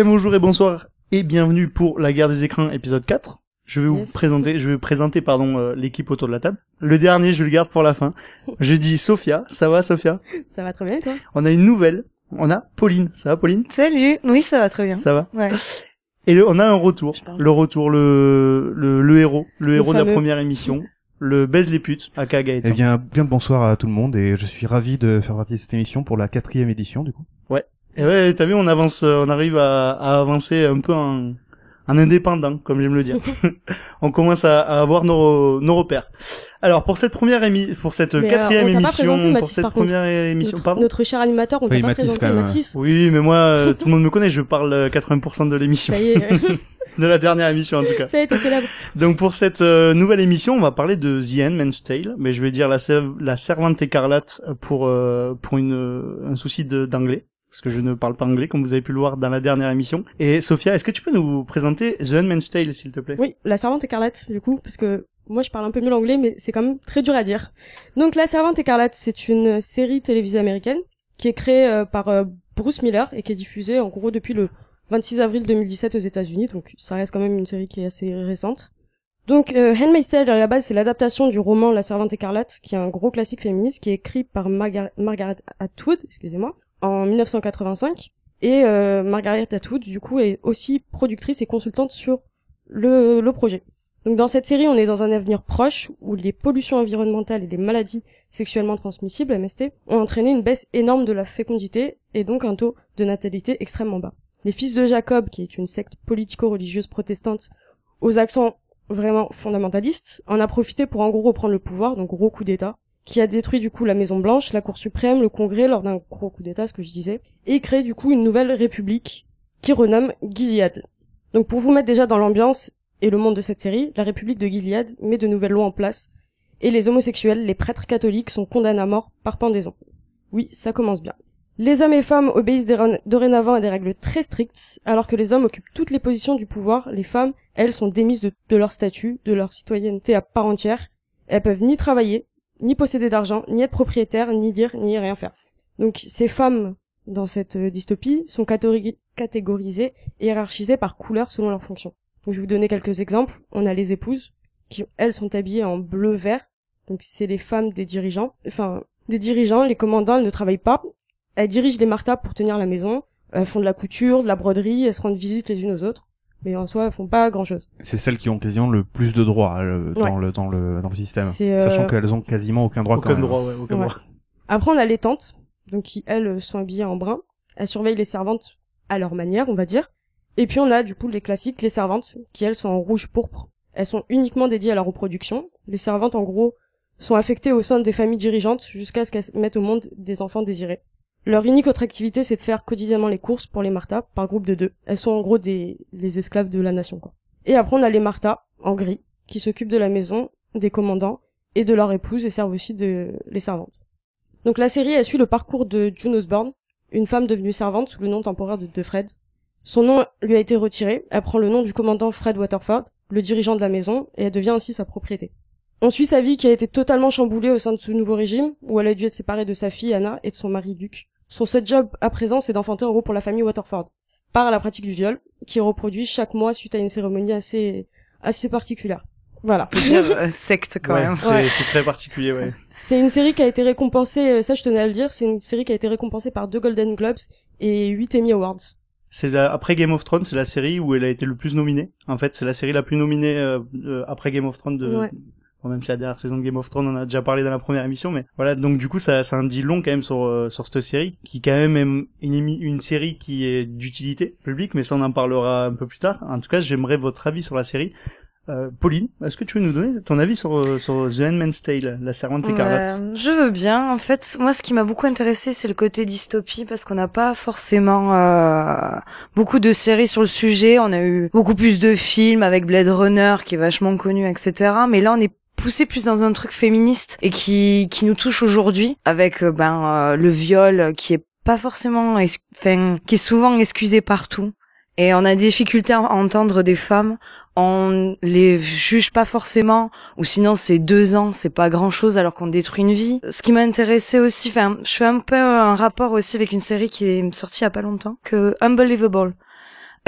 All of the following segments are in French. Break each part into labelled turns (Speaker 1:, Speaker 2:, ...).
Speaker 1: Eh bien bonjour et bonsoir et bienvenue pour la guerre des écrans épisode 4. Je vais vous
Speaker 2: Yes.
Speaker 1: présenter, je vais présenter pardon euh, l'équipe autour de la table. Le dernier, je le garde pour la fin. Je dis Sophia, ça va Sophia?
Speaker 2: Ça va très bien et toi?
Speaker 1: On a une nouvelle. On a Pauline, ça va Pauline?
Speaker 3: Salut. Oui, ça va très bien.
Speaker 1: Ça va?
Speaker 3: Ouais.
Speaker 1: Et le- on a un retour, le retour, le le, le héros, le, héros de la première émission, le baise les putes, aka Gaëtan.
Speaker 4: Eh bien, bien bonsoir à tout le monde et je suis ravi de faire partie de cette émission pour la quatrième édition du coup.
Speaker 1: Et ouais, t'as vu, on avance, euh, on arrive à, à avancer un peu en, en indépendant, comme j'aime le dire. on commence à, à avoir nos, nos repères. Alors pour cette première émi pour cette
Speaker 2: Mais, euh,
Speaker 1: quatrième
Speaker 2: on t'a pas
Speaker 1: émission, pour cette
Speaker 2: par contre.
Speaker 1: première émission,
Speaker 2: notre,
Speaker 1: pardon.
Speaker 2: notre cher animateur, on
Speaker 4: Oui,
Speaker 2: t'a pas
Speaker 4: Mathis,
Speaker 2: présenté. Mathis.
Speaker 1: Oui, mais moi, euh, tout le monde me connaît, je parle euh, 80% de l'émission,
Speaker 2: Ça y est,
Speaker 1: de la dernière émission en tout cas.
Speaker 2: ça est, t'es célèbre.
Speaker 1: Donc pour cette euh, nouvelle émission, on va parler de The Handmaid's Tale, mais je vais dire la, la servante écarlate pour euh, pour une un souci d'anglais parce que je ne parle pas anglais comme vous avez pu le voir dans la dernière émission. Et Sophia, est-ce que tu peux nous présenter The Handmaid's Tale s'il te plaît?
Speaker 2: Oui, la servante écarlate, du coup, parce que moi je parle un peu mieux l'anglais, mais c'est quand même très dur à dire. Donc la servante écarlate, c'est une série télévisée américaine qui est créée euh, par euh, Bruce Miller et qui est diffusée en gros depuis le 26 avril 2017 aux États-Unis, donc ça reste quand même une série qui est assez récente. Donc euh, Handmaid's Tale à la base c'est l'adaptation du roman La Servante écarlate, qui est un gros classique féministe qui est écrit par Margar- Margaret Atwood, excusez-moi, en 1985. Et euh, Margaret Atwood du coup est aussi productrice et consultante sur le, le projet. Donc dans cette série, on est dans un avenir proche où les pollutions environnementales et les maladies sexuellement transmissibles, MST, ont entraîné une baisse énorme de la fécondité et donc un taux de natalité extrêmement bas. Les fils de Jacob, qui est une secte politico-religieuse protestante aux accents vraiment fondamentalistes, en a profité pour en gros reprendre le pouvoir, donc gros coup d'État, qui a détruit du coup la Maison Blanche, la Cour suprême, le Congrès lors d'un gros coup d'État, ce que je disais, et crée du coup une nouvelle république qui renomme Gilead. Donc pour vous mettre déjà dans l'ambiance et le monde de cette série, la République de Gilead met de nouvelles lois en place, et les homosexuels, les prêtres catholiques sont condamnés à mort par pendaison. Oui, ça commence bien. Les hommes et femmes obéissent dorénavant à des règles très strictes, alors que les hommes occupent toutes les positions du pouvoir, les femmes, elles, sont démises de, de leur statut, de leur citoyenneté à part entière. Elles peuvent ni travailler, ni posséder d'argent, ni être propriétaires, ni lire, ni rien faire. Donc ces femmes, dans cette euh, dystopie, sont catégorisées et hiérarchisées par couleur selon leur fonction. Donc je vais vous donner quelques exemples. On a les épouses, qui elles sont habillées en bleu-vert. Donc c'est les femmes des dirigeants. Enfin, des dirigeants, les commandants, elles ne travaillent pas. Elles dirigent les martas pour tenir la maison. Elles font de la couture, de la broderie, elles se rendent visite les unes aux autres. Mais en soi, elles font pas grand chose.
Speaker 4: C'est celles qui ont quasiment le plus de droits euh, dans le dans le dans le système,
Speaker 2: C'est, euh,
Speaker 4: sachant qu'elles ont quasiment aucun droit.
Speaker 1: Aucun
Speaker 4: quand même.
Speaker 1: droit, ouais, aucun
Speaker 2: Ouais.
Speaker 1: droit.
Speaker 2: Après, on a les tantes, donc qui, elles, sont habillées en brun. Elles surveillent les servantes à leur manière, on va dire. Et puis, on a, du coup, les classiques, les servantes, qui, elles, sont en rouge pourpre. Elles sont uniquement dédiées à la reproduction. Les servantes, en gros, sont affectées au sein des familles dirigeantes jusqu'à ce qu'elles mettent au monde des enfants désirés. Leur unique autre activité, c'est de faire quotidiennement les courses pour les Martha, par groupe de deux. Elles sont en gros des les esclaves de la nation, quoi. Et après, on a les Martha, en gris, qui s'occupent de la maison, des commandants, et de leur épouse, et servent aussi de les servantes. Donc la série, elle suit le parcours de June Osborne, une femme devenue servante sous le nom temporaire de, de Fred. Son nom lui a été retiré, elle prend le nom du commandant Fred Waterford, le dirigeant de la maison, et elle devient ainsi sa propriété. On suit sa vie qui a été totalement chamboulée au sein de ce nouveau régime, où elle a dû être séparée de sa fille Anna et de son mari Luc. Son seul job à présent, c'est d'enfanter en gros pour la famille Waterford, par la pratique du viol, qui est reproduit chaque mois suite à une cérémonie assez, assez particulière. Voilà.
Speaker 3: Dire, euh, secte quand
Speaker 1: Ouais,
Speaker 3: même.
Speaker 1: c'est
Speaker 2: Ouais.
Speaker 1: c'est très particulier, ouais.
Speaker 2: C'est une série qui a été récompensée, euh, ça je tenais à le dire, c'est une série qui a été récompensée par deux Golden Globes et 8 Emmy Awards.
Speaker 1: C'est la- après Game of Thrones, c'est la série où elle a été le plus nominée. En fait, c'est la série la plus nominée euh, euh, après Game of Thrones de.
Speaker 2: Ouais.
Speaker 1: Bon, même si la dernière saison de Game of Thrones, on en a déjà parlé dans la première émission, mais voilà. Donc du coup, ça, ça en dit long quand même sur euh, sur cette série, qui quand même est une une série qui est d'utilité publique, mais ça on en parlera un peu plus tard. En tout cas, j'aimerais votre avis sur la série. Euh, Pauline, est-ce que tu veux nous donner ton avis sur euh, sur The Handmaid's Tale, la servante écarlate?
Speaker 3: Ouais, je veux bien. En fait, moi, ce qui m'a beaucoup intéressé, c'est le côté dystopie, parce qu'on n'a pas forcément euh, beaucoup de séries sur le sujet. On a eu beaucoup plus de films avec Blade Runner, qui est vachement connu, etc. Mais là, on est poussé plus dans un truc féministe et qui qui nous touche aujourd'hui, avec euh, ben euh, le viol qui est pas forcément, enfin, qui est souvent excusé partout. Et on a des difficultés à entendre des femmes, on les juge pas forcément, ou sinon c'est deux ans, c'est pas grand chose alors qu'on détruit une vie. Ce qui m'a intéressé aussi, enfin, je fais un peu un rapport aussi avec une série qui est sortie il y a pas longtemps, que Unbelievable,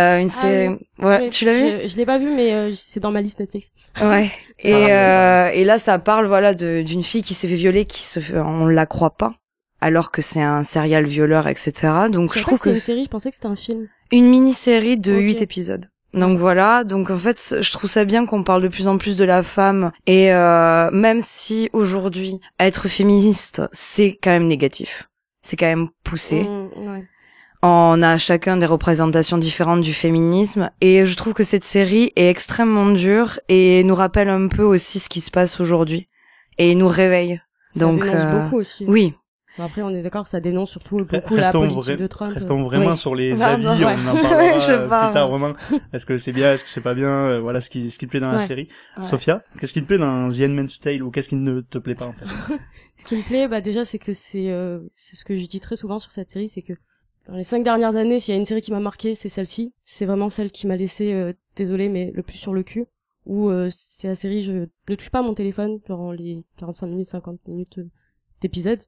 Speaker 3: Euh, une
Speaker 2: Ah
Speaker 3: série.
Speaker 2: oui.
Speaker 3: Ouais,
Speaker 2: Oui,
Speaker 3: tu l'as vu?
Speaker 2: Je, je l'ai pas vu, mais euh, c'est dans ma liste Netflix.
Speaker 3: Ouais. Et euh, et là, ça parle voilà de d'une fille qui s'est fait violer, qui se, fait- on la croit pas, alors que c'est un serial violeur, etc. Donc
Speaker 2: Je,
Speaker 3: trouve
Speaker 2: que
Speaker 3: que
Speaker 2: une série, je pensais que c'était un film.
Speaker 3: une mini-série de
Speaker 2: Ok.
Speaker 3: huit épisodes. Donc voilà, donc en fait, je trouve ça bien qu'on parle de plus en plus de la femme et euh, même si aujourd'hui être féministe c'est quand même négatif, c'est quand même poussé.
Speaker 2: Mm, ouais.
Speaker 3: On a chacun des représentations différentes du féminisme et je trouve que cette série est extrêmement dure et nous rappelle un peu aussi ce qui se passe aujourd'hui et nous réveille.
Speaker 2: Ça
Speaker 3: Donc
Speaker 2: dénonce
Speaker 3: euh,
Speaker 2: beaucoup aussi.
Speaker 3: oui,
Speaker 2: Bon, après, on est d'accord, ça dénonce surtout beaucoup la
Speaker 1: Restons
Speaker 2: politique
Speaker 1: vra-
Speaker 2: de Trump.
Speaker 1: Restons vraiment
Speaker 3: Oui.
Speaker 1: sur les avis,
Speaker 2: ouais.
Speaker 1: on en parlera
Speaker 3: Je
Speaker 1: euh, plus tard vraiment. Est-ce que c'est bien, est-ce que c'est pas bien, euh, voilà ce qui, ce qui te plaît dans la série.
Speaker 2: Ouais.
Speaker 1: Sophia, qu'est-ce qui te plaît dans The Handmaid's Tale ou qu'est-ce qui ne te plaît pas en fait?
Speaker 2: Ce qui me plaît, bah déjà, c'est que c'est euh, c'est ce que je dis très souvent sur cette série, c'est que dans les cinq dernières années, s'il y a une série qui m'a marqué, c'est celle-ci. C'est vraiment celle qui m'a laissé, euh, désolé, mais le plus sur le cul. Où euh, c'est la série, je ne touche pas à mon téléphone durant les 45 minutes, 50 minutes euh, d'épisode.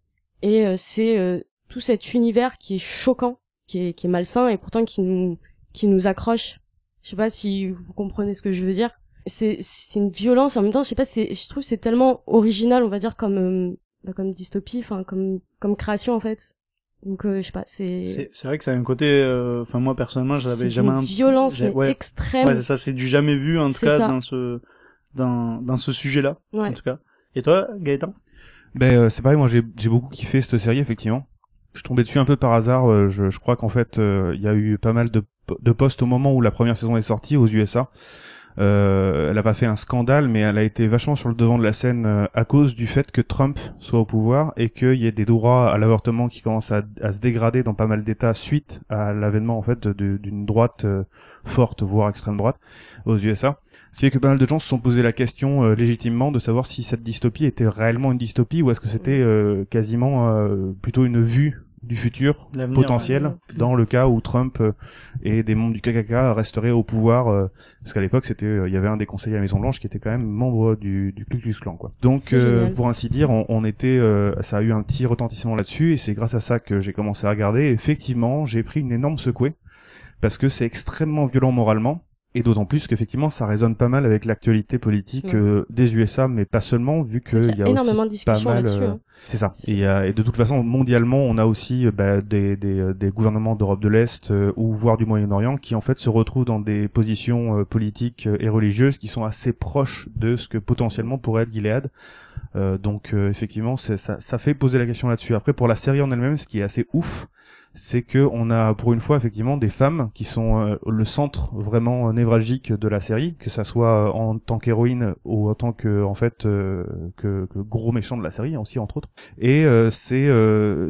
Speaker 2: Et euh, c'est euh, tout cet univers qui est choquant, qui est, qui est malsain et pourtant qui nous, qui nous accroche. Je sais pas si vous comprenez ce que je veux dire. C'est, c'est une violence en même temps. Je sais pas. C'est, je trouve c'est tellement original, on va dire comme, euh, bah, comme dystopie, enfin comme, comme création en fait. Donc euh, je sais pas. C'est,
Speaker 1: C'est c'est vrai que ça a un côté, euh, enfin moi personnellement, j'avais jamais. un-
Speaker 2: violence mais
Speaker 1: ouais,
Speaker 2: extrême.
Speaker 1: ouais c'est ça, c'est du jamais vu en tout cas
Speaker 2: ça.
Speaker 1: dans ce, dans, dans ce sujet-là
Speaker 2: Ouais.
Speaker 1: en tout cas. Et toi, Gaëtan?
Speaker 4: Ben euh, c'est pareil, moi j'ai j'ai beaucoup kiffé cette série effectivement. Je tombé dessus un peu par hasard. euh, je, je crois qu'en fait euh, il y a eu pas mal de, de posts au moment où la première saison est sortie aux USA. Euh, elle a pas fait un scandale, mais elle a été vachement sur le devant de la scène euh, à cause du fait que Trump soit au pouvoir et qu'il y ait des droits à l'avortement qui commencent à, se dégrader dans pas mal d'États suite à l'avènement en fait d'une droite euh, forte, voire extrême droite, aux USA. Ce qui fait que pas mal de gens se sont posé la question euh, légitimement de savoir si cette dystopie était réellement une dystopie ou est-ce que c'était quasiment plutôt une vue du futur potentiel
Speaker 2: ouais.
Speaker 4: dans le cas où Trump euh, et des membres du KKK resteraient au pouvoir euh, parce qu'à l'époque c'était euh, il y avait un des conseillers à la Maison Blanche qui était quand même membre du, du Ku Klux Klan quoi. Donc euh, pour ainsi dire on, on était euh, ça a eu un petit retentissement là-dessus et c'est grâce à ça que j'ai commencé à regarder effectivement j'ai pris une énorme secouée parce que c'est extrêmement violent moralement et d'autant plus qu'effectivement ça résonne pas mal avec l'actualité politique
Speaker 2: Ouais.
Speaker 4: euh, des USA mais pas seulement vu
Speaker 2: y
Speaker 4: qu'il
Speaker 2: a
Speaker 4: y a aussi
Speaker 2: énormément de discussions
Speaker 4: mal, euh,
Speaker 2: hein.
Speaker 4: c'est ça. Et, a- et de toute façon, mondialement, on a aussi euh, bah, des, des, euh, des gouvernements d'Europe de l'Est euh, ou voire du Moyen-Orient qui en fait se retrouvent dans des positions euh, politiques euh, et religieuses qui sont assez proches de ce que potentiellement pourrait être Gilead. Euh, donc euh, effectivement, ça, ça fait poser la question là-dessus. Après, pour la série en elle-même, ce qui est assez ouf, c'est que on a pour une fois effectivement des femmes qui sont euh, le centre vraiment névralgique de la série, que ça soit euh, en tant qu'héroïne ou en tant que en fait euh, que, que gros méchant de la série aussi entre autres. Et c'est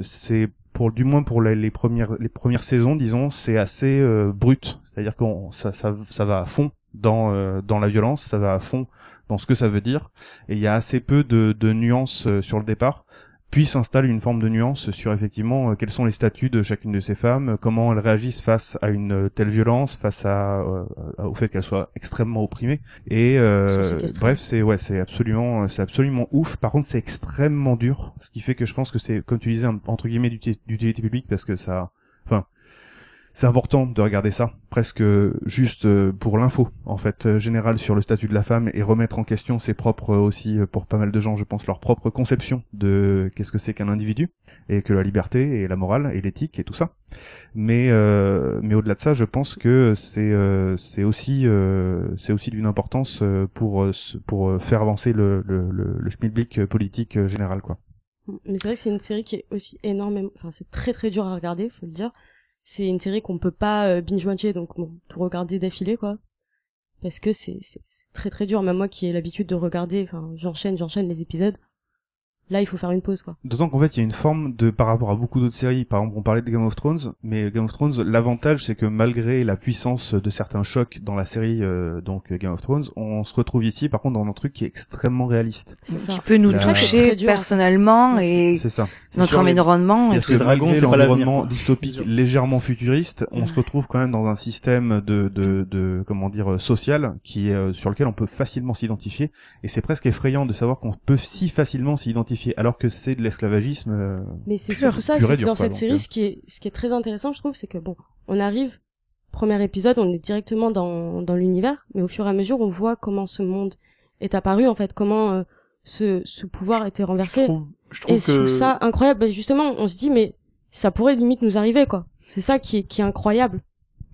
Speaker 4: c'est pour du moins pour les, les premières les premières saisons disons c'est assez euh, brut, c'est-à-dire qu'on ça, ça ça va à fond dans euh, dans la violence, ça va à fond dans ce que ça veut dire. Et il y a assez peu de, de nuances euh, sur le départ puis s'installe une forme de nuance sur effectivement euh, quels sont les statuts de chacune de ces femmes, euh, comment elles réagissent face à une euh, telle violence, face à, euh, au fait qu'elles soient extrêmement opprimées. Et euh, bref, c'est ouais, c'est absolument, c'est absolument ouf. Par contre, c'est extrêmement dur, ce qui fait que je pense que c'est, comme tu disais, un- entre guillemets d'uti- d'utilité publique parce que ça, c'est important de regarder ça, presque juste euh, pour l'info, en fait, euh, générale sur le statut de la femme et remettre en question ses propres euh, aussi, euh, pour pas mal de gens, je pense, leur propre conception de qu'est-ce que c'est qu'un individu et que la liberté et la morale et l'éthique et tout ça. Mais euh, mais au-delà de ça, je pense que c'est euh, c'est aussi euh, c'est aussi d'une importance euh, pour euh, pour euh, faire avancer le le le, le schmilblick euh, politique euh, général quoi.
Speaker 2: Mais c'est vrai que c'est une série qui est aussi énormément, enfin c'est très très dur à regarder, faut le dire. C'est une série qu'on peut pas euh, binge-watcher, donc bon, tout regarder d'affilée quoi. Parce que c'est très très dur. Même moi qui ai l'habitude de regarder, enfin j'enchaîne j'enchaîne les épisodes. Là il faut faire une pause quoi.
Speaker 4: D'autant qu'en fait, il y a une forme de, par rapport à beaucoup d'autres séries, par exemple, on parlait de Game of Thrones, mais Game of Thrones, l'avantage, c'est que malgré la puissance de certains chocs dans la série, euh, donc Game of Thrones, on se retrouve ici, par contre, dans un truc qui est extrêmement réaliste.
Speaker 2: C'est ça.
Speaker 3: qui peut nous toucher personnellement et
Speaker 4: C'est ça.
Speaker 3: Notre environnement. et
Speaker 4: que
Speaker 1: Les dragons,
Speaker 4: malgré l'environnement dystopique légèrement futuriste, on se retrouve quand même dans un système de, de, de comment dire, euh, social, qui est, euh, sur lequel on peut facilement s'identifier, et c'est presque effrayant de savoir qu'on peut si facilement s'identifier, alors que c'est de l'esclavagisme, euh,
Speaker 2: Mais c'est surtout ça, c'est dans
Speaker 4: quoi,
Speaker 2: cette série,
Speaker 4: euh.
Speaker 2: ce qui est ce qui est très intéressant, je trouve, c'est que bon, on arrive premier épisode, on est directement dans, dans l'univers, mais au fur et à mesure, on voit comment ce monde est apparu, en fait, comment euh, ce, ce pouvoir a été
Speaker 1: Je
Speaker 2: renversé.
Speaker 1: trouve, je trouve
Speaker 2: Et je trouve ça incroyable. Bah, justement, on se dit, mais ça pourrait limite nous arriver, quoi. C'est ça qui est, qui est incroyable.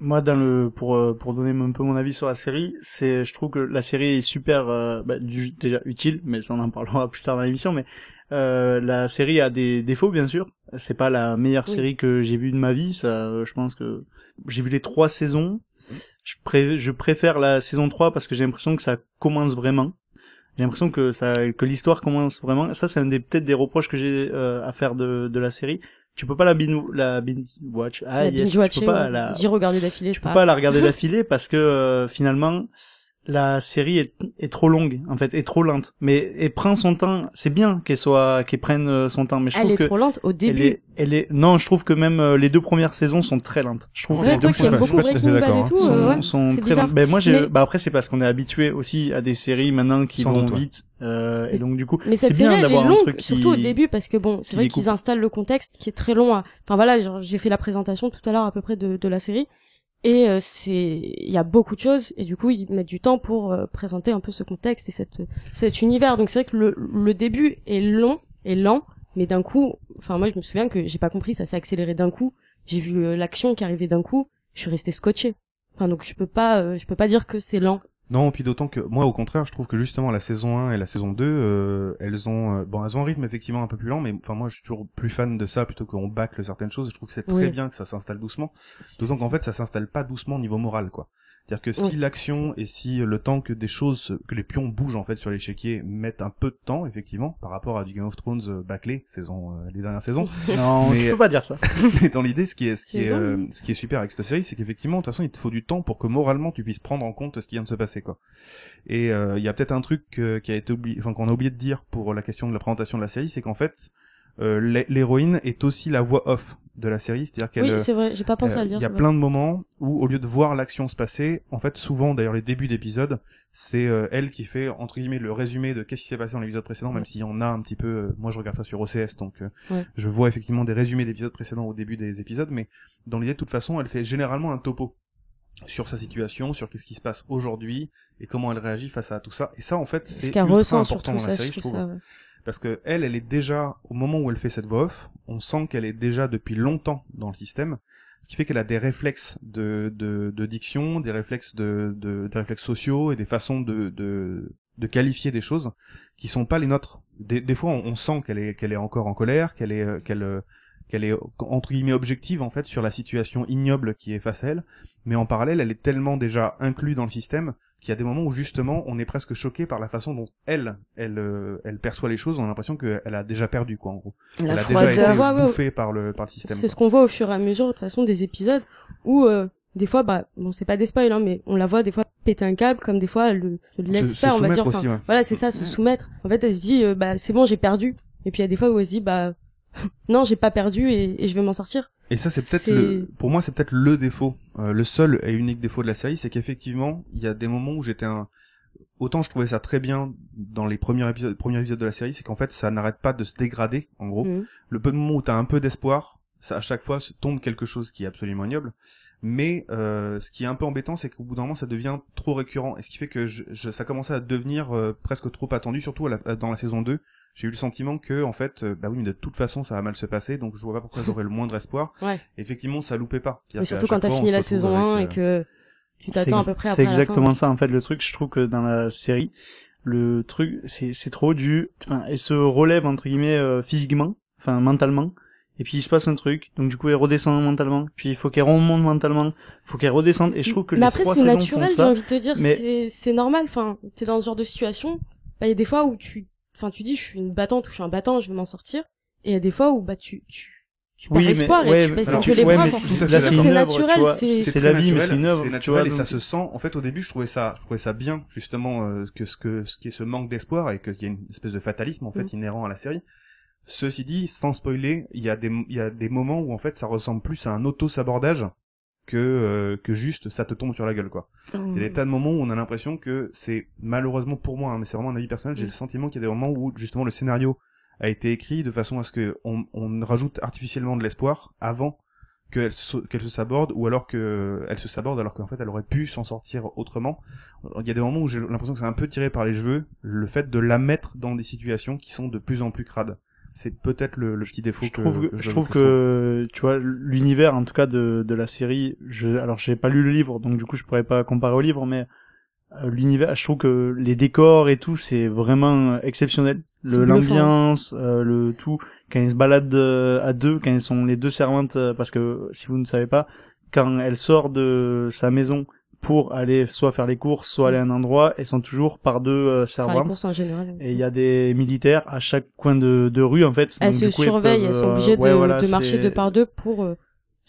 Speaker 1: Moi dans le pour euh, pour donner un peu mon avis sur la série, c'est je trouve que la série est super euh, bah, du- déjà utile, mais ça on en parlera plus tard dans l'émission. Mais euh, la série a des défauts bien sûr. C'est pas la meilleure
Speaker 2: Oui.
Speaker 1: série que j'ai vue de ma vie. Ça, euh, je pense que j'ai vu les trois saisons. Je, pré- je préfère la saison 3 parce que j'ai l'impression que ça commence vraiment. J'ai l'impression que ça que l'histoire commence vraiment. Ça c'est un des peut-être des reproches que j'ai euh, à faire de de la série. Tu peux pas la bin la binge watch. Ah
Speaker 2: La
Speaker 1: yes, tu
Speaker 2: binge-watcher,
Speaker 1: peux pas la
Speaker 2: D'y regarder d'affilée,
Speaker 1: tu
Speaker 2: je
Speaker 1: peux pas la regarder d'affilée parce que euh, finalement la série est, est trop longue en fait est trop lente mais elle prend son temps c'est bien qu'elle soit qu'elle prenne euh, son temps mais je
Speaker 2: Elle
Speaker 1: trouve
Speaker 2: est
Speaker 1: que
Speaker 2: trop lente au
Speaker 1: elle
Speaker 2: début.
Speaker 1: est elle est non je trouve que même euh, les deux premières saisons sont très lentes je trouve que les deux
Speaker 4: je suis
Speaker 1: premières
Speaker 2: beaucoup
Speaker 4: d'accord, hein.
Speaker 2: tout,
Speaker 1: sont,
Speaker 2: euh, ouais.
Speaker 1: sont
Speaker 2: c'est
Speaker 1: très
Speaker 2: bizarre.
Speaker 1: lentes. Ben moi j'ai
Speaker 2: Mais-
Speaker 1: bah après c'est parce qu'on est habitué aussi à des séries maintenant qui
Speaker 4: Sans
Speaker 1: vont
Speaker 4: doute,
Speaker 1: vite euh, et
Speaker 2: Mais-
Speaker 1: donc du coup c'est bien
Speaker 2: elle
Speaker 1: d'avoir un truc qui
Speaker 2: surtout au début, parce que bon, c'est vrai qu'ils installent le contexte qui est très long. À... Enfin voilà, j'ai fait la présentation tout à l'heure à peu près de, de la série, et euh, c'est, il y a beaucoup de choses, et du coup ils mettent du temps pour euh, présenter un peu ce contexte et cette, cet univers. Donc c'est vrai que le, le début est long et lent, mais d'un coup, enfin moi je me souviens que j'ai pas compris, ça s'est accéléré d'un coup. J'ai vu euh, l'action qui arrivait d'un coup, je suis restée scotché. Enfin donc je peux pas, euh, je peux pas dire que c'est lent.
Speaker 4: Non, puis d'autant que moi, au contraire, je trouve que justement la saison 1 et la saison 2, euh, elles ont, euh, bon, elles ont un rythme effectivement un peu plus lent, mais enfin moi, je suis toujours plus fan de ça plutôt qu'on bâcle certaines choses. Je trouve que c'est très
Speaker 2: Oui.
Speaker 4: bien que ça s'installe doucement, d'autant qu'en fait, ça s'installe pas doucement au niveau moral, quoi. C'est-à-dire que si
Speaker 2: Oui.
Speaker 4: l'action et si le temps que des choses, que les pions bougent en fait sur l'échiquier mettent un peu de temps, effectivement, par rapport à du Game of Thrones euh, bâclé, saison, euh, les dernières saisons.
Speaker 1: non
Speaker 4: Mais-
Speaker 1: tu peux pas dire ça
Speaker 4: Mais dans l'idée, ce qui est, ce qui est, euh, ce qui est super avec cette série, c'est qu'effectivement, de toute façon, il te faut du temps pour que moralement tu puisses prendre en compte ce qui vient de se passer, quoi. Et euh, il y a peut-être un truc euh, qui a été oublié, enfin qu'on a oublié de dire pour la question de la présentation de la série, c'est qu'en fait, euh, l'hé- l'héroïne est aussi la voix off de la série, c'est-à-dire qu'elle,
Speaker 2: Oui,
Speaker 4: euh,
Speaker 2: c'est vrai, j'ai pas pensé à le
Speaker 4: il
Speaker 2: dire.
Speaker 4: y a plein de moments où, au lieu de voir l'action se passer, en fait, souvent, d'ailleurs, les débuts d'épisodes, c'est euh, elle qui fait entre guillemets le résumé de qu'est-ce qui s'est passé dans l'épisode précédent, même s'il y en a un petit peu. euh, moi, je regarde ça sur OCS, donc euh,
Speaker 2: Ouais.
Speaker 4: je vois effectivement des résumés d'épisodes précédents au début des épisodes, mais dans l'idée, de toute façon, elle fait généralement un topo sur sa situation, sur qu'est-ce qui se passe aujourd'hui et comment elle réagit face à tout ça. Et ça, en fait,
Speaker 2: Ce
Speaker 4: c'est
Speaker 2: qu'elle
Speaker 4: ultra
Speaker 2: ressent
Speaker 4: important
Speaker 2: surtout,
Speaker 4: dans la série, je
Speaker 2: trouve
Speaker 4: trouve.
Speaker 2: ça. ouais.
Speaker 4: Parce que elle, elle est déjà, au moment où elle fait cette voix off, on sent qu'elle est déjà depuis longtemps dans le système, ce qui fait qu'elle a des réflexes de, de, de diction, des réflexes de, de, des réflexes sociaux et des façons de, de, de qualifier des choses qui sont pas les nôtres. Des, fois, on, on sent qu'elle est, qu'elle est encore en colère, qu'elle est, euh, qu'elle, euh, qu'elle est entre guillemets objective en fait sur la situation ignoble qui est face à elle, mais en parallèle, elle est tellement déjà inclue dans le système qu'il y a des moments où justement on est presque choqué par la façon dont elle, elle, euh, elle perçoit les choses. On a l'impression qu'elle a déjà perdu quoi en gros.
Speaker 3: La
Speaker 4: elle a déjà été.
Speaker 2: Ouais, ouais.
Speaker 4: bouffée par le par le système.
Speaker 2: C'est ce qu'on voit au fur et à mesure, de toute façon, des épisodes où, euh, des fois, bah, bon, c'est pas des spoils, hein, mais on la voit des fois péter un câble, comme des fois, elle le- se
Speaker 4: Se-
Speaker 2: laisse
Speaker 4: se
Speaker 2: faire, on va dire. Enfin,
Speaker 4: aussi, ouais.
Speaker 2: Voilà, c'est ça, se soumettre. En fait, elle se dit, euh, bah, c'est bon, j'ai perdu. Et puis, il y a des fois où elle se dit, bah, non, j'ai pas perdu et, et je vais m'en sortir.
Speaker 4: Et ça, c'est peut-être le, pour moi, c'est peut-être le défaut, euh, le seul et unique défaut de la série, c'est qu'effectivement, il y a des moments où j'étais un, autant je trouvais ça très bien dans les premiers épisodes, premiers épisodes de la série, c'est qu'en fait, ça n'arrête pas de se dégrader, en gros.
Speaker 2: Mhm.
Speaker 4: Le peu de moments où t'as un peu d'espoir, ça à chaque fois tombe quelque chose qui est absolument ignoble. Mais euh, ce qui est un peu embêtant, c'est qu'au bout d'un moment, ça devient trop récurrent, et ce qui fait que je, je- ça commençait à devenir euh, presque trop attendu, surtout à la- dans la saison 2. J'ai eu le sentiment que, en fait, euh, bah oui, mais de toute façon, ça va mal se passer, donc je vois pas pourquoi j'aurais le moindre espoir.
Speaker 2: Ouais.
Speaker 4: Effectivement, ça loupait pas.
Speaker 2: Mais surtout quand t'as fini la saison 1
Speaker 4: avec,
Speaker 2: et que tu t'attends à peu près
Speaker 1: C'est
Speaker 2: à la
Speaker 1: exactement
Speaker 2: fin.
Speaker 1: ça en fait le truc. Je trouve que dans la série, le truc c'est c'est trop du, enfin, elle se relève entre guillemets euh, physiquement, enfin mentalement. Et puis il se passe un truc, donc du coup elle redescend mentalement. Puis il faut qu'elle remonte mentalement, faut qu'elle redescende. Et je trouve que
Speaker 2: mais
Speaker 1: les
Speaker 2: après,
Speaker 1: trois
Speaker 2: c'est
Speaker 1: saisons
Speaker 2: naturel,
Speaker 1: font
Speaker 2: j'ai
Speaker 1: ça.
Speaker 2: envie de te dire,
Speaker 1: mais-
Speaker 2: c'est, c'est normal. Enfin, t'es dans ce genre de situation. Bah, il y a des fois où tu, enfin, tu dis, je suis une battante ou je suis un battant, je vais m'en sortir. Et il y a des fois où, bah, tu, tu, tu perds
Speaker 1: Oui, mais
Speaker 2: espoir
Speaker 1: ouais,
Speaker 2: et tu
Speaker 1: mais-
Speaker 2: baisses un peu les bras.
Speaker 1: mais c'est- c'est
Speaker 2: C'est naturel, c'est-
Speaker 1: C'est la vie, mais
Speaker 4: naturel,
Speaker 1: c'est une œuvre,
Speaker 4: C'est
Speaker 1: tu
Speaker 4: naturel
Speaker 1: vois.
Speaker 4: et ça se sent. En fait, au début, je trouvais ça, je trouvais ça bien, justement, euh, que ce que ce qui est ce manque d'espoir et qu'il y a une espèce de fatalisme en fait
Speaker 2: Mm.
Speaker 4: inhérent à la série. Ceci dit, sans spoiler, il y a des y a des moments où en fait ça ressemble plus à un auto-sabordage que euh, que juste ça te tombe sur la gueule quoi. Il y a des tas de moments où on a l'impression que c'est malheureusement pour moi, hein, mais c'est vraiment un avis personnel, j'ai le sentiment qu'il y a des moments où justement le scénario a été écrit de façon à ce que on, on rajoute artificiellement de l'espoir avant qu'elle se, qu'elle se saborde ou alors que elle se saborde alors qu'en fait elle aurait pu s'en sortir autrement. Il y a des moments où j'ai l'impression que c'est un peu tiré par les cheveux le fait de la mettre dans des situations qui sont de plus en plus crades. C'est peut-être le, le petit défaut
Speaker 1: je
Speaker 4: que
Speaker 1: trouve,
Speaker 4: que
Speaker 1: je trouve que tu vois l'univers en tout cas de, de la série. Je, alors j'ai pas lu le livre donc du coup je pourrais pas comparer au livre mais euh, l'univers je trouve que les décors et tout c'est vraiment exceptionnel le
Speaker 2: bluffant.
Speaker 1: l'ambiance euh, le tout quand ils se baladent euh, à deux quand elles sont les deux servantes euh, parce que si vous ne savez pas quand elle sort de sa maison pour aller soit faire les courses soit aller à un endroit elles sont toujours par deux euh, servantes
Speaker 2: en général.
Speaker 1: et il y a des militaires à chaque coin de, de rue en fait
Speaker 2: Elles
Speaker 1: Donc,
Speaker 2: se
Speaker 1: coup,
Speaker 2: surveillent, elles
Speaker 1: peuvent,
Speaker 2: sont
Speaker 1: euh,
Speaker 2: obligées de,
Speaker 1: ouais, voilà,
Speaker 2: de marcher deux par deux pour euh,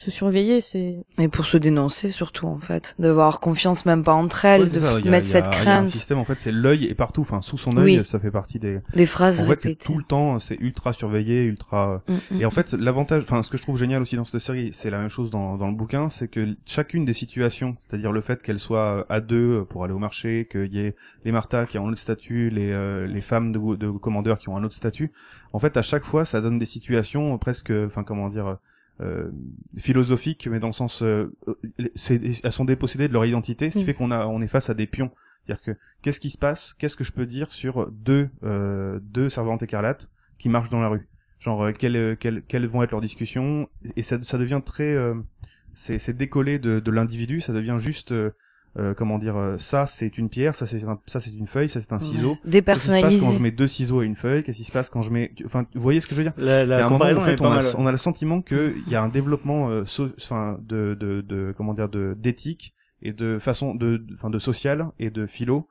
Speaker 2: se surveiller. C'est
Speaker 3: Et pour se dénoncer surtout en fait, d'avoir confiance même pas entre elles,
Speaker 4: Ouais,
Speaker 3: de
Speaker 4: ça, a-
Speaker 3: mettre
Speaker 4: a-
Speaker 3: cette
Speaker 4: il y a un
Speaker 3: crainte,
Speaker 4: système en fait, c'est l'œil est partout, enfin sous son œil,
Speaker 3: Oui.
Speaker 4: ça fait partie des.
Speaker 3: des phrases
Speaker 4: En fait,
Speaker 3: répétées.
Speaker 4: tout le temps, c'est ultra surveillé, ultra.
Speaker 3: Mm, mm.
Speaker 4: Et en fait, l'avantage, enfin, ce que je trouve génial aussi dans cette série, c'est la même chose dans, dans le bouquin, c'est que chacune des situations, c'est-à-dire le fait qu'elle soit à deux pour aller au marché, qu'il y ait les Martha qui ont un autre statut, les, euh, les femmes de, de commandeurs qui ont un autre statut, en fait, à chaque fois, ça donne des situations presque, enfin, comment dire, euh, philosophiques, mais dans le sens, euh, euh, c'est, elles sont dépossédées de leur identité, ce qui
Speaker 2: Mm.
Speaker 4: fait qu'on a, on est face à des pions. C'est-à-dire que qu'est-ce qui se passe? Qu'est-ce que je peux dire sur deux euh, deux servantes écarlates qui marchent dans la rue? Genre euh, quelles euh, quelles quelles vont être leurs discussions? Et ça ça devient très euh, c'est c'est décollé de de l'individu. Ça devient juste euh, comment dire euh, ça c'est une pierre, ça c'est un- ça c'est une feuille, ça c'est un ciseau. Qu'est-ce qui se passe quand
Speaker 3: Dépersonnalisé.
Speaker 4: je mets deux ciseaux et une feuille? Qu'est-ce qui se passe quand je mets enfin vous voyez ce que je veux dire?
Speaker 1: La,
Speaker 4: il
Speaker 1: la
Speaker 4: a un moment, en fait, on a, on a le sentiment qu'il y a un développement, euh, so- enfin, de, de, de, comment dire, de d'éthique et de façon, de, enfin, de social et de philo.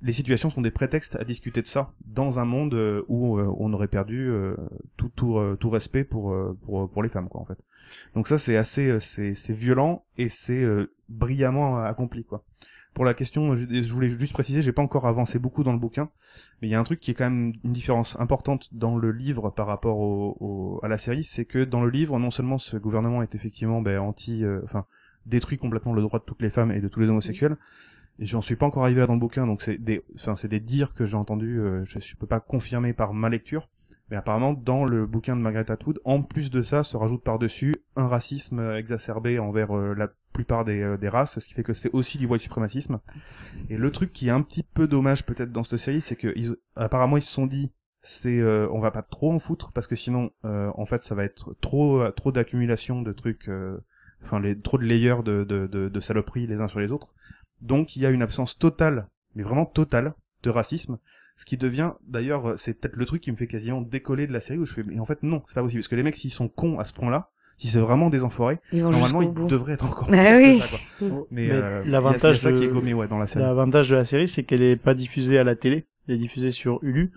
Speaker 4: Les situations sont des prétextes à discuter de ça dans un monde euh, où euh, on aurait perdu euh, tout, tout, tout respect pour, pour, pour les femmes, quoi, en fait. Donc ça, c'est assez, c'est, c'est violent et c'est brillamment accompli, quoi. Pour la question, je, je voulais juste préciser, j'ai pas encore avancé beaucoup dans le bouquin, mais il y a un truc qui est quand même une différence importante dans le livre par rapport au, au- à la série, c'est que dans le livre, non seulement ce gouvernement est effectivement ben, anti, enfin détruit complètement le droit de toutes les femmes et de tous les homosexuels, et j'en suis pas encore arrivé là dans le bouquin, donc c'est des, enfin c'est des dires que j'ai entendus, euh, je, je peux pas confirmer par ma lecture, mais apparemment dans le bouquin de Margaret Atwood, en plus de ça, se rajoute par dessus un racisme euh, exacerbé envers euh, la plupart des, euh, des races, ce qui fait que c'est aussi du white suprémacisme. Et le truc qui est un petit peu dommage peut-être dans cette série, c'est que ils, apparemment ils se sont dit c'est euh, on va pas trop en foutre parce que sinon euh, en fait ça va être trop euh, trop d'accumulation de trucs euh, enfin les trop de layers de, de, de saloperies les uns sur les autres. Donc il y a une absence totale, mais vraiment totale de racisme, ce qui devient d'ailleurs euh, c'est peut-être le truc qui me fait quasiment décoller de la série où je fais mais en fait non, c'est pas possible parce que les mecs s'ils sont cons à ce point-là, si c'est vraiment des enfoirés,
Speaker 3: Ils vont
Speaker 4: normalement ils
Speaker 3: bout.
Speaker 4: devraient être encore
Speaker 3: Ah oui.
Speaker 4: ça, quoi. Mais,
Speaker 1: Mais
Speaker 4: euh,
Speaker 1: l'avantage de-
Speaker 4: qui est gommé ouais dans la série.
Speaker 1: L'avantage de la série, c'est qu'elle est pas diffusée à la télé, elle est diffusée sur Hulu.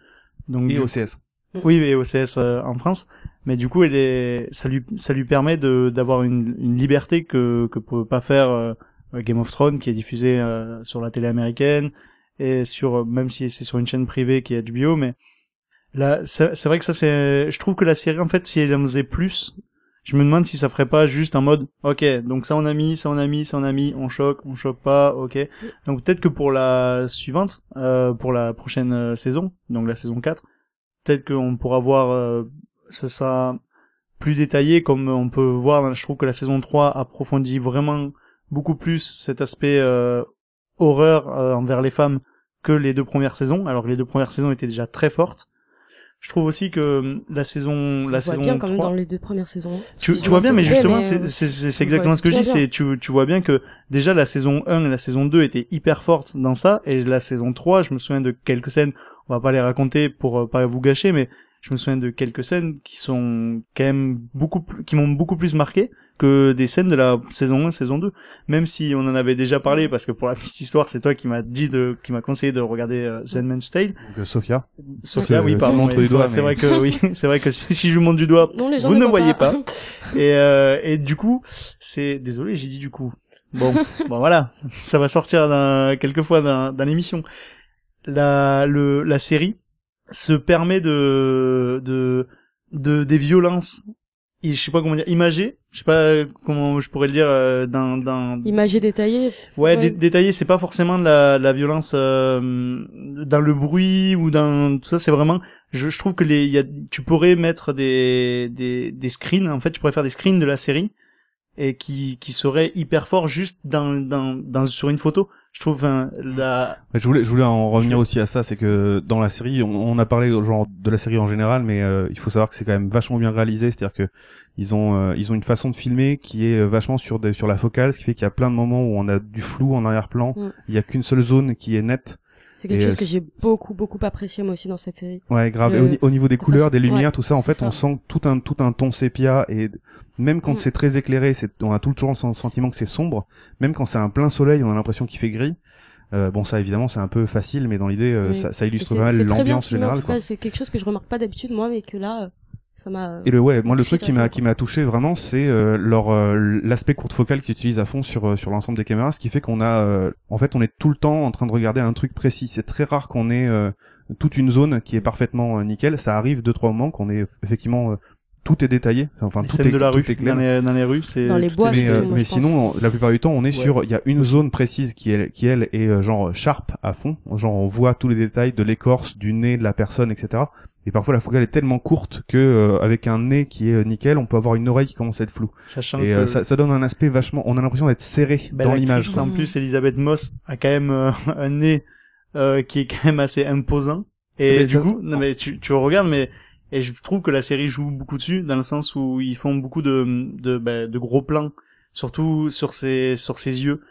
Speaker 1: Donc
Speaker 4: Et
Speaker 1: du-
Speaker 4: OCS.
Speaker 1: oui, mais OCS euh, en France. Mais du coup, elle est, ça lui, ça lui permet de d'avoir une, une liberté que que peut pas faire euh, Game of Thrones, qui est diffusé euh, sur la télé américaine et sur même si c'est sur une chaîne privée qui est HBO, mais là, c'est vrai que ça c'est, je trouve que la série en fait, si elle en faisait plus, je me demande si ça ferait pas juste en mode, ok, donc ça on a mis, ça on a mis, ça on a mis, on choque, on choque pas, ok. Donc peut-être que pour la suivante, euh, pour la prochaine euh, saison, donc la saison 4, peut-être qu'on pourra voir, euh, ça sera plus détaillé comme on peut voir, je trouve que la saison 3 approfondit vraiment beaucoup plus cet aspect euh, horreur euh, envers les femmes que les deux premières saisons, alors que les deux premières saisons étaient déjà très fortes. Je trouve aussi que euh, la saison,
Speaker 2: on
Speaker 1: la
Speaker 2: voit
Speaker 1: saison
Speaker 2: bien quand même
Speaker 1: 3,
Speaker 2: dans les deux premières saisons.
Speaker 1: tu,
Speaker 2: Ils
Speaker 1: tu vois bien, mais justement, c'est
Speaker 2: euh,
Speaker 1: c'est- c'est- c'est
Speaker 2: on
Speaker 1: exactement ce que je dis. C'est tu, tu vois bien que déjà la saison 1 et la saison 2 étaient hyper fortes dans ça, et la saison 3, je me souviens de quelques scènes. On va pas les raconter pour euh, pas vous gâcher, mais je me souviens de quelques scènes qui sont quand même beaucoup, plus- qui m'ont beaucoup plus marqué que des scènes de la saison 1, saison 2. Même si on en avait déjà parlé, parce que pour la petite histoire, c'est toi qui m'as dit de, qui m'a conseillé de regarder euh, The Handmaid's Tale.
Speaker 4: Donc euh, Sophia.
Speaker 1: Sophia, oui, pardon.
Speaker 4: montres
Speaker 1: oui,
Speaker 4: les doigts,
Speaker 1: C'est
Speaker 4: mais-
Speaker 1: vrai que oui, c'est vrai que si, si je vous montre du doigt,
Speaker 2: Non,
Speaker 1: vous ne voyez pas. Et, euh, et du coup, c'est désolé, j'ai dit du coup. Bon, bon voilà, ça va sortir d'un quelquefois dans, dans l'émission. La le la série se permet de de de des violences, je sais pas comment dire, imagées. Je sais pas comment je pourrais le dire euh, dans dans
Speaker 2: Imagé détaillé.
Speaker 1: Ouais, dé- détaillé, c'est pas forcément de la, de la violence euh, dans le bruit ou dans tout ça. C'est vraiment, je, je trouve que les, il y a, tu pourrais mettre des, des, des screens. En fait, tu pourrais faire des screens de la série et qui qui serait hyper fort juste dans dans dans sur une photo je trouve enfin, la
Speaker 4: je voulais je voulais en revenir aussi à ça c'est que dans la série on, a parlé genre de la série en général mais euh, il faut savoir que c'est quand même vachement bien réalisé c'est-à-dire que ils ont euh, ils ont une façon de filmer qui est vachement sur des, sur la focale ce qui fait qu'il y a plein de moments où on a du flou en arrière-plan mm. il y a qu'une seule zone qui est nette
Speaker 2: c'est quelque chose que j'ai beaucoup beaucoup apprécié moi aussi dans cette série.
Speaker 4: Ouais, grave. au, niveau des couleurs, des lumières, tout ça, en fait, on sent tout un tout un ton sépia et même quand mm. c'est très éclairé, c'est on a tout toujours le sentiment que c'est sombre. Même quand c'est un plein soleil, on a l'impression qu'il fait gris. Euh, bon, ça évidemment, c'est un peu facile, mais dans l'idée, euh, ça, ça, illustre pas mal l'ambiance générale.
Speaker 2: C'est quelque chose que je remarque pas d'habitude moi, mais que là,
Speaker 4: et le ouais, moi le truc qui m'a qui m'a touché vraiment, c'est euh, leur euh, l'aspect courte focale qu'ils utilisent à fond sur euh, sur l'ensemble des caméras, ce qui fait qu'on a en fait on est tout le temps en train de regarder un truc précis. C'est très rare qu'on ait toute une zone qui est parfaitement nickel. Ça arrive deux trois moments qu'on est effectivement tout est détaillé. Enfin, tout est,
Speaker 1: de la
Speaker 4: rue,
Speaker 1: est clair. Dans les, dans les rues, c'est
Speaker 2: dans les bois.
Speaker 4: Mais, mais sinon, la plupart du temps, on est sur. Il y a une zone précise qui est qui elle est genre sharp à fond. Genre on voit tous les détails de l'écorce, du nez de la personne, etc. Et parfois la focale est tellement courte que euh, avec un nez qui est nickel, on peut avoir une oreille qui commence à être floue.
Speaker 1: Sachant
Speaker 4: et euh, ça, ça, donne un aspect vachement. On a l'impression d'être serré ben, dans l'image.
Speaker 1: En plus, Elisabeth Moss a quand même euh, un nez qui est quand même assez imposant. Et du coup, non mais tu, tu regardes, mais et je trouve que la série joue beaucoup dessus dans le sens où ils font beaucoup de de, ben, de gros plans, surtout sur ses sur ses yeux.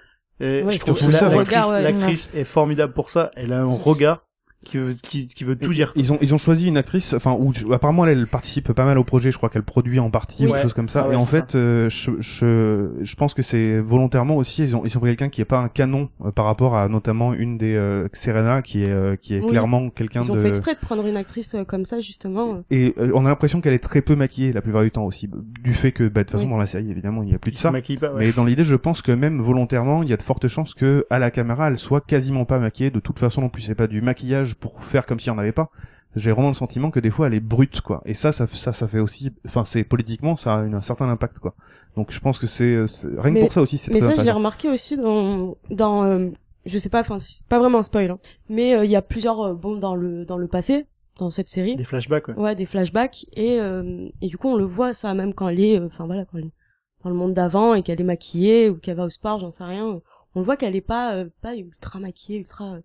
Speaker 1: Et je trouve que l'actrice est formidable pour ça. Elle a un regard qui veut, qui, qui veut tout dire.
Speaker 4: Ils ont ils ont choisi une actrice, enfin où apparemment elle, elle, participe pas mal au projet. Je crois qu'elle produit en partie ou quelque chose comme ça. Ah et en fait, euh, je, je je pense que c'est volontairement aussi. Ils ont ils ont pris quelqu'un qui est pas un canon euh, par rapport à notamment une des euh, Serena qui est qui est clairement quelqu'un de. Ils
Speaker 2: ont fait exprès de prendre une actrice comme ça justement.
Speaker 4: Et on a l'impression qu'elle est très peu maquillée la plupart du temps aussi, du fait que bah, de toute façon dans la série évidemment il y a plus de ça.
Speaker 1: Pas,
Speaker 4: Mais dans l'idée, je pense que même volontairement, il y a de fortes chances que à la caméra elle soit quasiment pas maquillée. De toute façon non plus, c'est pas du maquillage pour faire comme si n'y en avait pas. J'ai vraiment le sentiment que des fois elle est brute quoi. Et ça, ça, ça, ça fait aussi, enfin c'est politiquement ça a un certain impact quoi. Donc je pense que c'est rien que pour ça aussi. c'est
Speaker 2: Mais ça je l'ai remarqué aussi dans dans euh, je sais pas, enfin pas vraiment un spoil, hein. mais euh, il y a plusieurs euh, bon dans le dans le passé dans cette série.
Speaker 1: Des flashbacks. Ouais,
Speaker 2: ouais des flashbacks et et du coup on le voit ça même quand elle est, enfin voilà quand elle est dans le monde d'avant et qu'elle est maquillée ou qu'elle va au sport, j'en sais rien. On voit qu'elle est pas pas ultra maquillée, ultra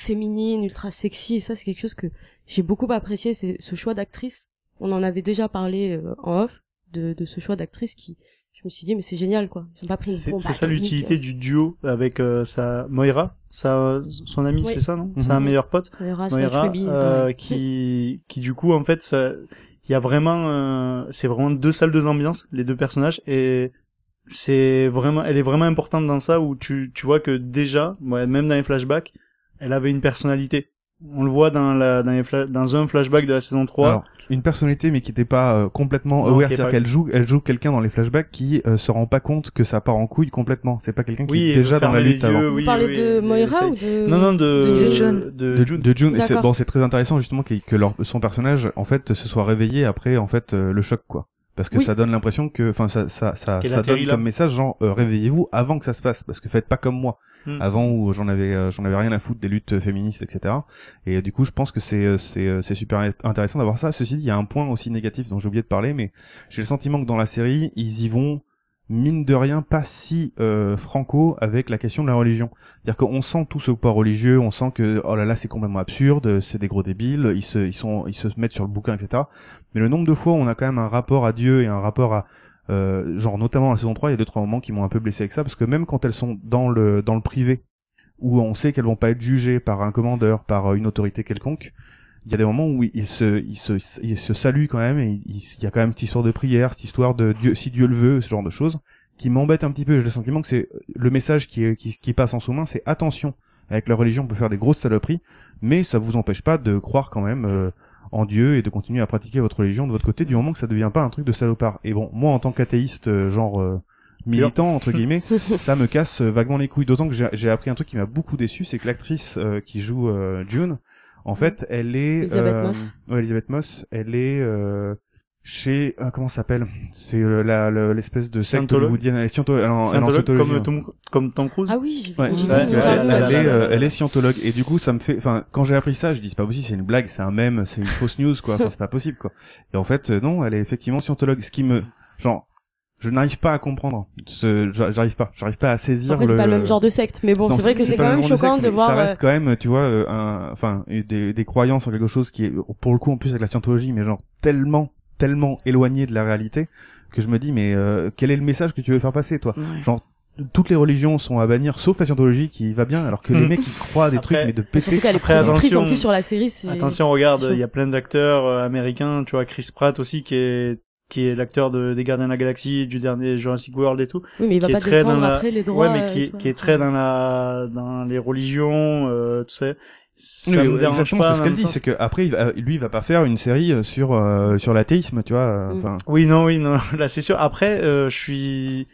Speaker 2: féminine, ultra sexy, et ça c'est quelque chose que j'ai beaucoup apprécié, c'est ce choix d'actrice. On en avait déjà parlé euh, en off de, de ce choix d'actrice qui, je me suis dit mais c'est génial quoi. Ils ont pas pris une
Speaker 1: C'est ça l'utilité du duo avec euh, sa Moira, sa son ami, c'est ça non? C'est un mhm. meilleur pote?
Speaker 2: Moira,
Speaker 1: euh, qui qui du coup en fait ça il y a vraiment c'est vraiment deux salles de ambiance les deux personnages et c'est vraiment elle est vraiment importante dans ça où tu tu vois que déjà ouais, même dans les flashbacks elle avait une personnalité. On le voit dans la dans, les dans un flashback de la saison 3. Alors,
Speaker 4: une personnalité mais qui n'était pas euh, complètement aware, c'est-à-dire qu'elle joue elle joue quelqu'un dans les flashbacks qui euh, se rend pas compte que ça part en couille complètement. C'est pas quelqu'un qui est déjà dans la lutte avant.
Speaker 2: Vous parlez de Moira ou de
Speaker 1: Non non de
Speaker 2: de June.
Speaker 1: De,
Speaker 4: June. De June. Et c'est bon, c'est très intéressant justement que, que leur, son personnage en fait se soit réveillé après en fait euh, le choc quoi parce que ça donne l'impression que enfin ça ça ça, ça donne comme message genre euh, réveillez-vous avant que ça se passe parce que faites pas comme moi. Hmm. avant où j'en avais euh, j'en avais rien à foutre des luttes féministes etc et du coup je pense que c'est euh, c'est c'est super intéressant d'avoir ça. Ceci dit il y a un point aussi négatif dont j'ai oublié de parler mais j'ai le sentiment que dans la série ils y vont mine de rien pas si euh, franco avec la question de la religion. C'est-à-dire qu'on sent tout ce poids religieux, on sent que oh là là c'est complètement absurde, c'est des gros débiles, ils se ils sont ils se mettent sur le bouquin etc. Mais le nombre de fois où on a quand même un rapport à Dieu et un rapport à euh, genre notamment dans la saison 3, il y a deux trois moments qui m'ont un peu blessé avec ça parce que même quand elles sont dans le dans le privé où on sait qu'elles vont pas être jugées par un commandeur, par une autorité quelconque, il y a des moments où il se, il se, il se salue quand même, et il, y a quand même cette histoire de prière, cette histoire de Dieu, si Dieu le veut, ce genre de choses, qui m'embête un petit peu. J'ai le sentiment que c'est le message qui, qui, qui passe en sous-main, c'est attention. Avec la religion, on peut faire des grosses saloperies, mais ça vous empêche pas de croire quand même euh, en Dieu et de continuer à pratiquer votre religion de votre côté, du moment que ça devient pas un truc de salopard. Et bon, moi en tant qu'athéiste, euh, genre euh, militant entre guillemets, ça me casse vaguement les couilles. D'autant que j'ai appris un truc qui m'a beaucoup déçu, c'est que l'actrice qui joue June, en fait, elle est
Speaker 2: Elisabeth euh, Moss.
Speaker 4: Ouais, Elisabeth Moss. Elle est euh, chez euh, comment ça s'appelle? C'est la l'espèce de secte hollywoodienne. Elle est scientologue.
Speaker 1: comme hein. Tom, comme Tom Cruise?
Speaker 2: Ah oui.
Speaker 4: Ouais. elle, est, elle est scientologue et du coup ça me fait. Enfin, quand j'ai appris ça, je dis c'est pas possible, c'est une blague, c'est un mème, c'est une fausse news quoi. Enfin, c'est pas possible quoi. Et en fait, non, elle est effectivement scientologue. Ce qui me genre je n'arrive pas à comprendre. J'arrive pas, j'arrive pas à saisir
Speaker 2: Après,
Speaker 4: le.
Speaker 2: c'est pas le même genre de secte, mais bon,
Speaker 4: Non,
Speaker 2: c'est vrai que c'est quand même choquant
Speaker 4: secte,
Speaker 2: de voir.
Speaker 4: Ça reste
Speaker 2: euh,
Speaker 4: quand même, tu vois, euh, un, enfin, des, des croyances en quelque chose qui est, pour le coup, en plus avec la scientologie, mais genre tellement, tellement éloigné de la réalité que je me dis, mais euh, quel est le message que tu veux faire passer, toi?
Speaker 3: Ouais.
Speaker 4: Genre, toutes les religions sont à bannir, sauf la scientologie qui va bien, alors que les
Speaker 1: Hmm.
Speaker 4: mecs ils croient à des
Speaker 1: Après-
Speaker 4: trucs, mais de
Speaker 2: mais Surtout
Speaker 4: péter.
Speaker 2: qu'elle est productrice en
Speaker 1: attention.
Speaker 2: plus sur la série, c'est.
Speaker 1: Attention, regarde, il y a plein d'acteurs euh, américains, tu vois, Chris Pratt aussi, qui est qui est l'acteur de, des Gardiens de la Galaxie, du dernier Jurassic World et tout,
Speaker 2: Oui, mais il va
Speaker 1: qui est
Speaker 2: pas
Speaker 1: très dans
Speaker 2: défendre
Speaker 1: la-
Speaker 2: après les droits.
Speaker 1: ouais, mais
Speaker 2: euh,
Speaker 1: qui
Speaker 2: tu
Speaker 1: est,
Speaker 2: vois.
Speaker 1: qui est très dans la dans les religions, euh, tout ça. Ça
Speaker 4: Oui,
Speaker 1: me dérange pas.
Speaker 4: c'est ce qu'elle
Speaker 1: le
Speaker 4: dit, c'est que après il va- lui il va pas faire une série euh, sur euh, sur l'athéisme, tu vois. euh,
Speaker 2: Mm.
Speaker 4: Enfin,
Speaker 1: Oui, non, oui, non, là c'est sûr. Après, euh, je suis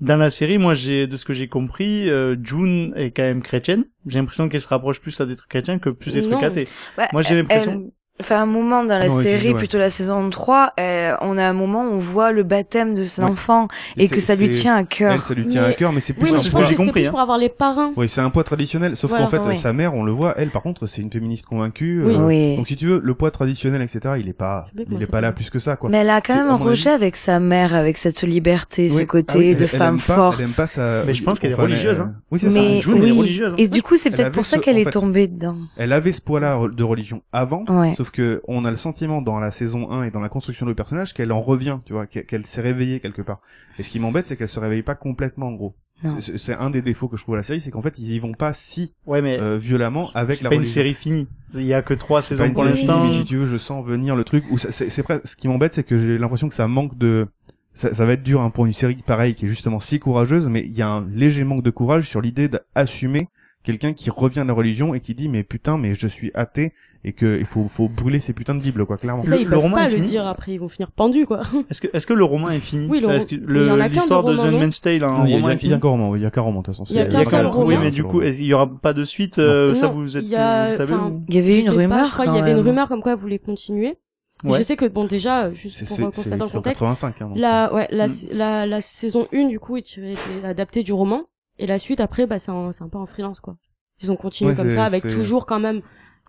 Speaker 1: dans la série, moi j'ai de ce que j'ai compris, euh, June est quand même chrétienne. J'ai l'impression qu'elle se rapproche plus à des trucs chrétiens que plus des trucs
Speaker 2: Non.
Speaker 1: athées.
Speaker 3: Bah,
Speaker 1: Moi j'ai
Speaker 3: elle-
Speaker 1: l'impression.
Speaker 3: Enfin, un moment dans la
Speaker 4: Non,
Speaker 3: série, plutôt la saison 3, euh, on a un moment où on voit le baptême de l'enfant et
Speaker 4: c'est-
Speaker 3: que ça lui tient à
Speaker 4: Elle,
Speaker 3: cœur.
Speaker 4: ça lui tient
Speaker 2: Mais-
Speaker 4: à cœur, mais c'est plus
Speaker 2: Oui,
Speaker 4: un
Speaker 2: mais
Speaker 1: c'est
Speaker 2: je pense que
Speaker 1: compris,
Speaker 2: plus
Speaker 1: hein.
Speaker 2: pour avoir les parrains.
Speaker 4: Oui, c'est un poids traditionnel, sauf
Speaker 2: Voilà,
Speaker 4: qu'en fait, sa mère, on le voit, elle, par contre, c'est une féministe convaincue.
Speaker 2: Oui.
Speaker 4: euh,
Speaker 3: Oui.
Speaker 4: Donc, si tu veux, le poids traditionnel, etc., il est pas, il est pas là plus que ça, quoi.
Speaker 3: Mais elle a quand même un
Speaker 4: avis-
Speaker 3: rejet avec sa mère, avec cette liberté, ce côté
Speaker 4: Ah oui,
Speaker 3: de
Speaker 4: elle-
Speaker 3: femme
Speaker 4: elle
Speaker 3: forte.
Speaker 4: Elle aime pas sa...
Speaker 1: Mais je pense qu'elle est religieuse,
Speaker 4: elle-
Speaker 1: hein.
Speaker 4: Oui, c'est
Speaker 3: Mais
Speaker 4: ça.
Speaker 1: Elle hein.
Speaker 3: Et du coup, c'est
Speaker 4: Elle
Speaker 3: peut-être pour ça qu'elle est tombée dedans.
Speaker 4: Elle avait ce poids-là de religion avant,
Speaker 3: Ouais.
Speaker 4: Sauf que on a le sentiment dans la saison 1 et dans la construction de personnage qu'elle en revient, tu vois, qu'elle- s'est réveillée quelque part. Et ce qui m'embête, c'est qu'elle se réveille pas complètement, en gros. C'est- C'est un des défauts que je trouve à la série, c'est qu'en fait, ils y vont pas si
Speaker 1: Ouais, mais
Speaker 4: euh, violemment avec
Speaker 1: c'est
Speaker 4: la
Speaker 1: pas une série finie. Il y a que trois
Speaker 4: C'est
Speaker 1: saisons pour l'instant.
Speaker 4: mais si tu veux, je sens venir le truc où c'est c'est presque ce qui m'embête, c'est que j'ai l'impression que ça manque de ça, ça va être dur hein, pour une série pareille qui est justement si courageuse, mais il y a un léger manque de courage sur l'idée d'assumer quelqu'un qui revient de la religion et qui dit mais putain mais je suis athée et que il faut faut brûler ces putains de bibles quoi clairement.
Speaker 2: Ça, ils
Speaker 1: le
Speaker 2: peuvent
Speaker 1: roman
Speaker 2: pas le dire après, ils vont finir pendus, quoi.
Speaker 1: Est-ce que est-ce que le roman est fini?
Speaker 2: Oui, le ro-
Speaker 1: Est-ce que
Speaker 2: mais il y en a qu'un de
Speaker 1: l'histoire de,
Speaker 2: roman,
Speaker 1: The Man's Tale, un
Speaker 4: Oui, il y a-
Speaker 1: roman
Speaker 4: il y, a- il y a qu'un roman, il y a qu'un roman de toute façon.
Speaker 2: Il y a qu'un
Speaker 4: il
Speaker 2: roman.
Speaker 1: Oui,
Speaker 4: roman,
Speaker 1: mais du coup,
Speaker 4: roman.
Speaker 1: il y aura pas de suite euh, Ça vous êtes
Speaker 2: il y
Speaker 1: vous
Speaker 3: Il avait une rumeur
Speaker 2: je crois
Speaker 3: quand
Speaker 2: qu'il y avait une rumeur comme quoi elle voulait continuer.
Speaker 1: Ouais.
Speaker 2: je sais que, bon, déjà, juste pour euh, qu'on se
Speaker 4: c'est
Speaker 2: mette dans le contexte,
Speaker 4: 85 hein,
Speaker 2: la, ouais, la,
Speaker 1: Mm.
Speaker 2: la, la saison 1, du coup, est est adaptée du roman. Et la suite, après, bah, c'est un, c'est un peu en freelance, quoi. Ils ont continué
Speaker 4: Ouais,
Speaker 2: comme ça, avec
Speaker 4: c'est-
Speaker 2: toujours quand même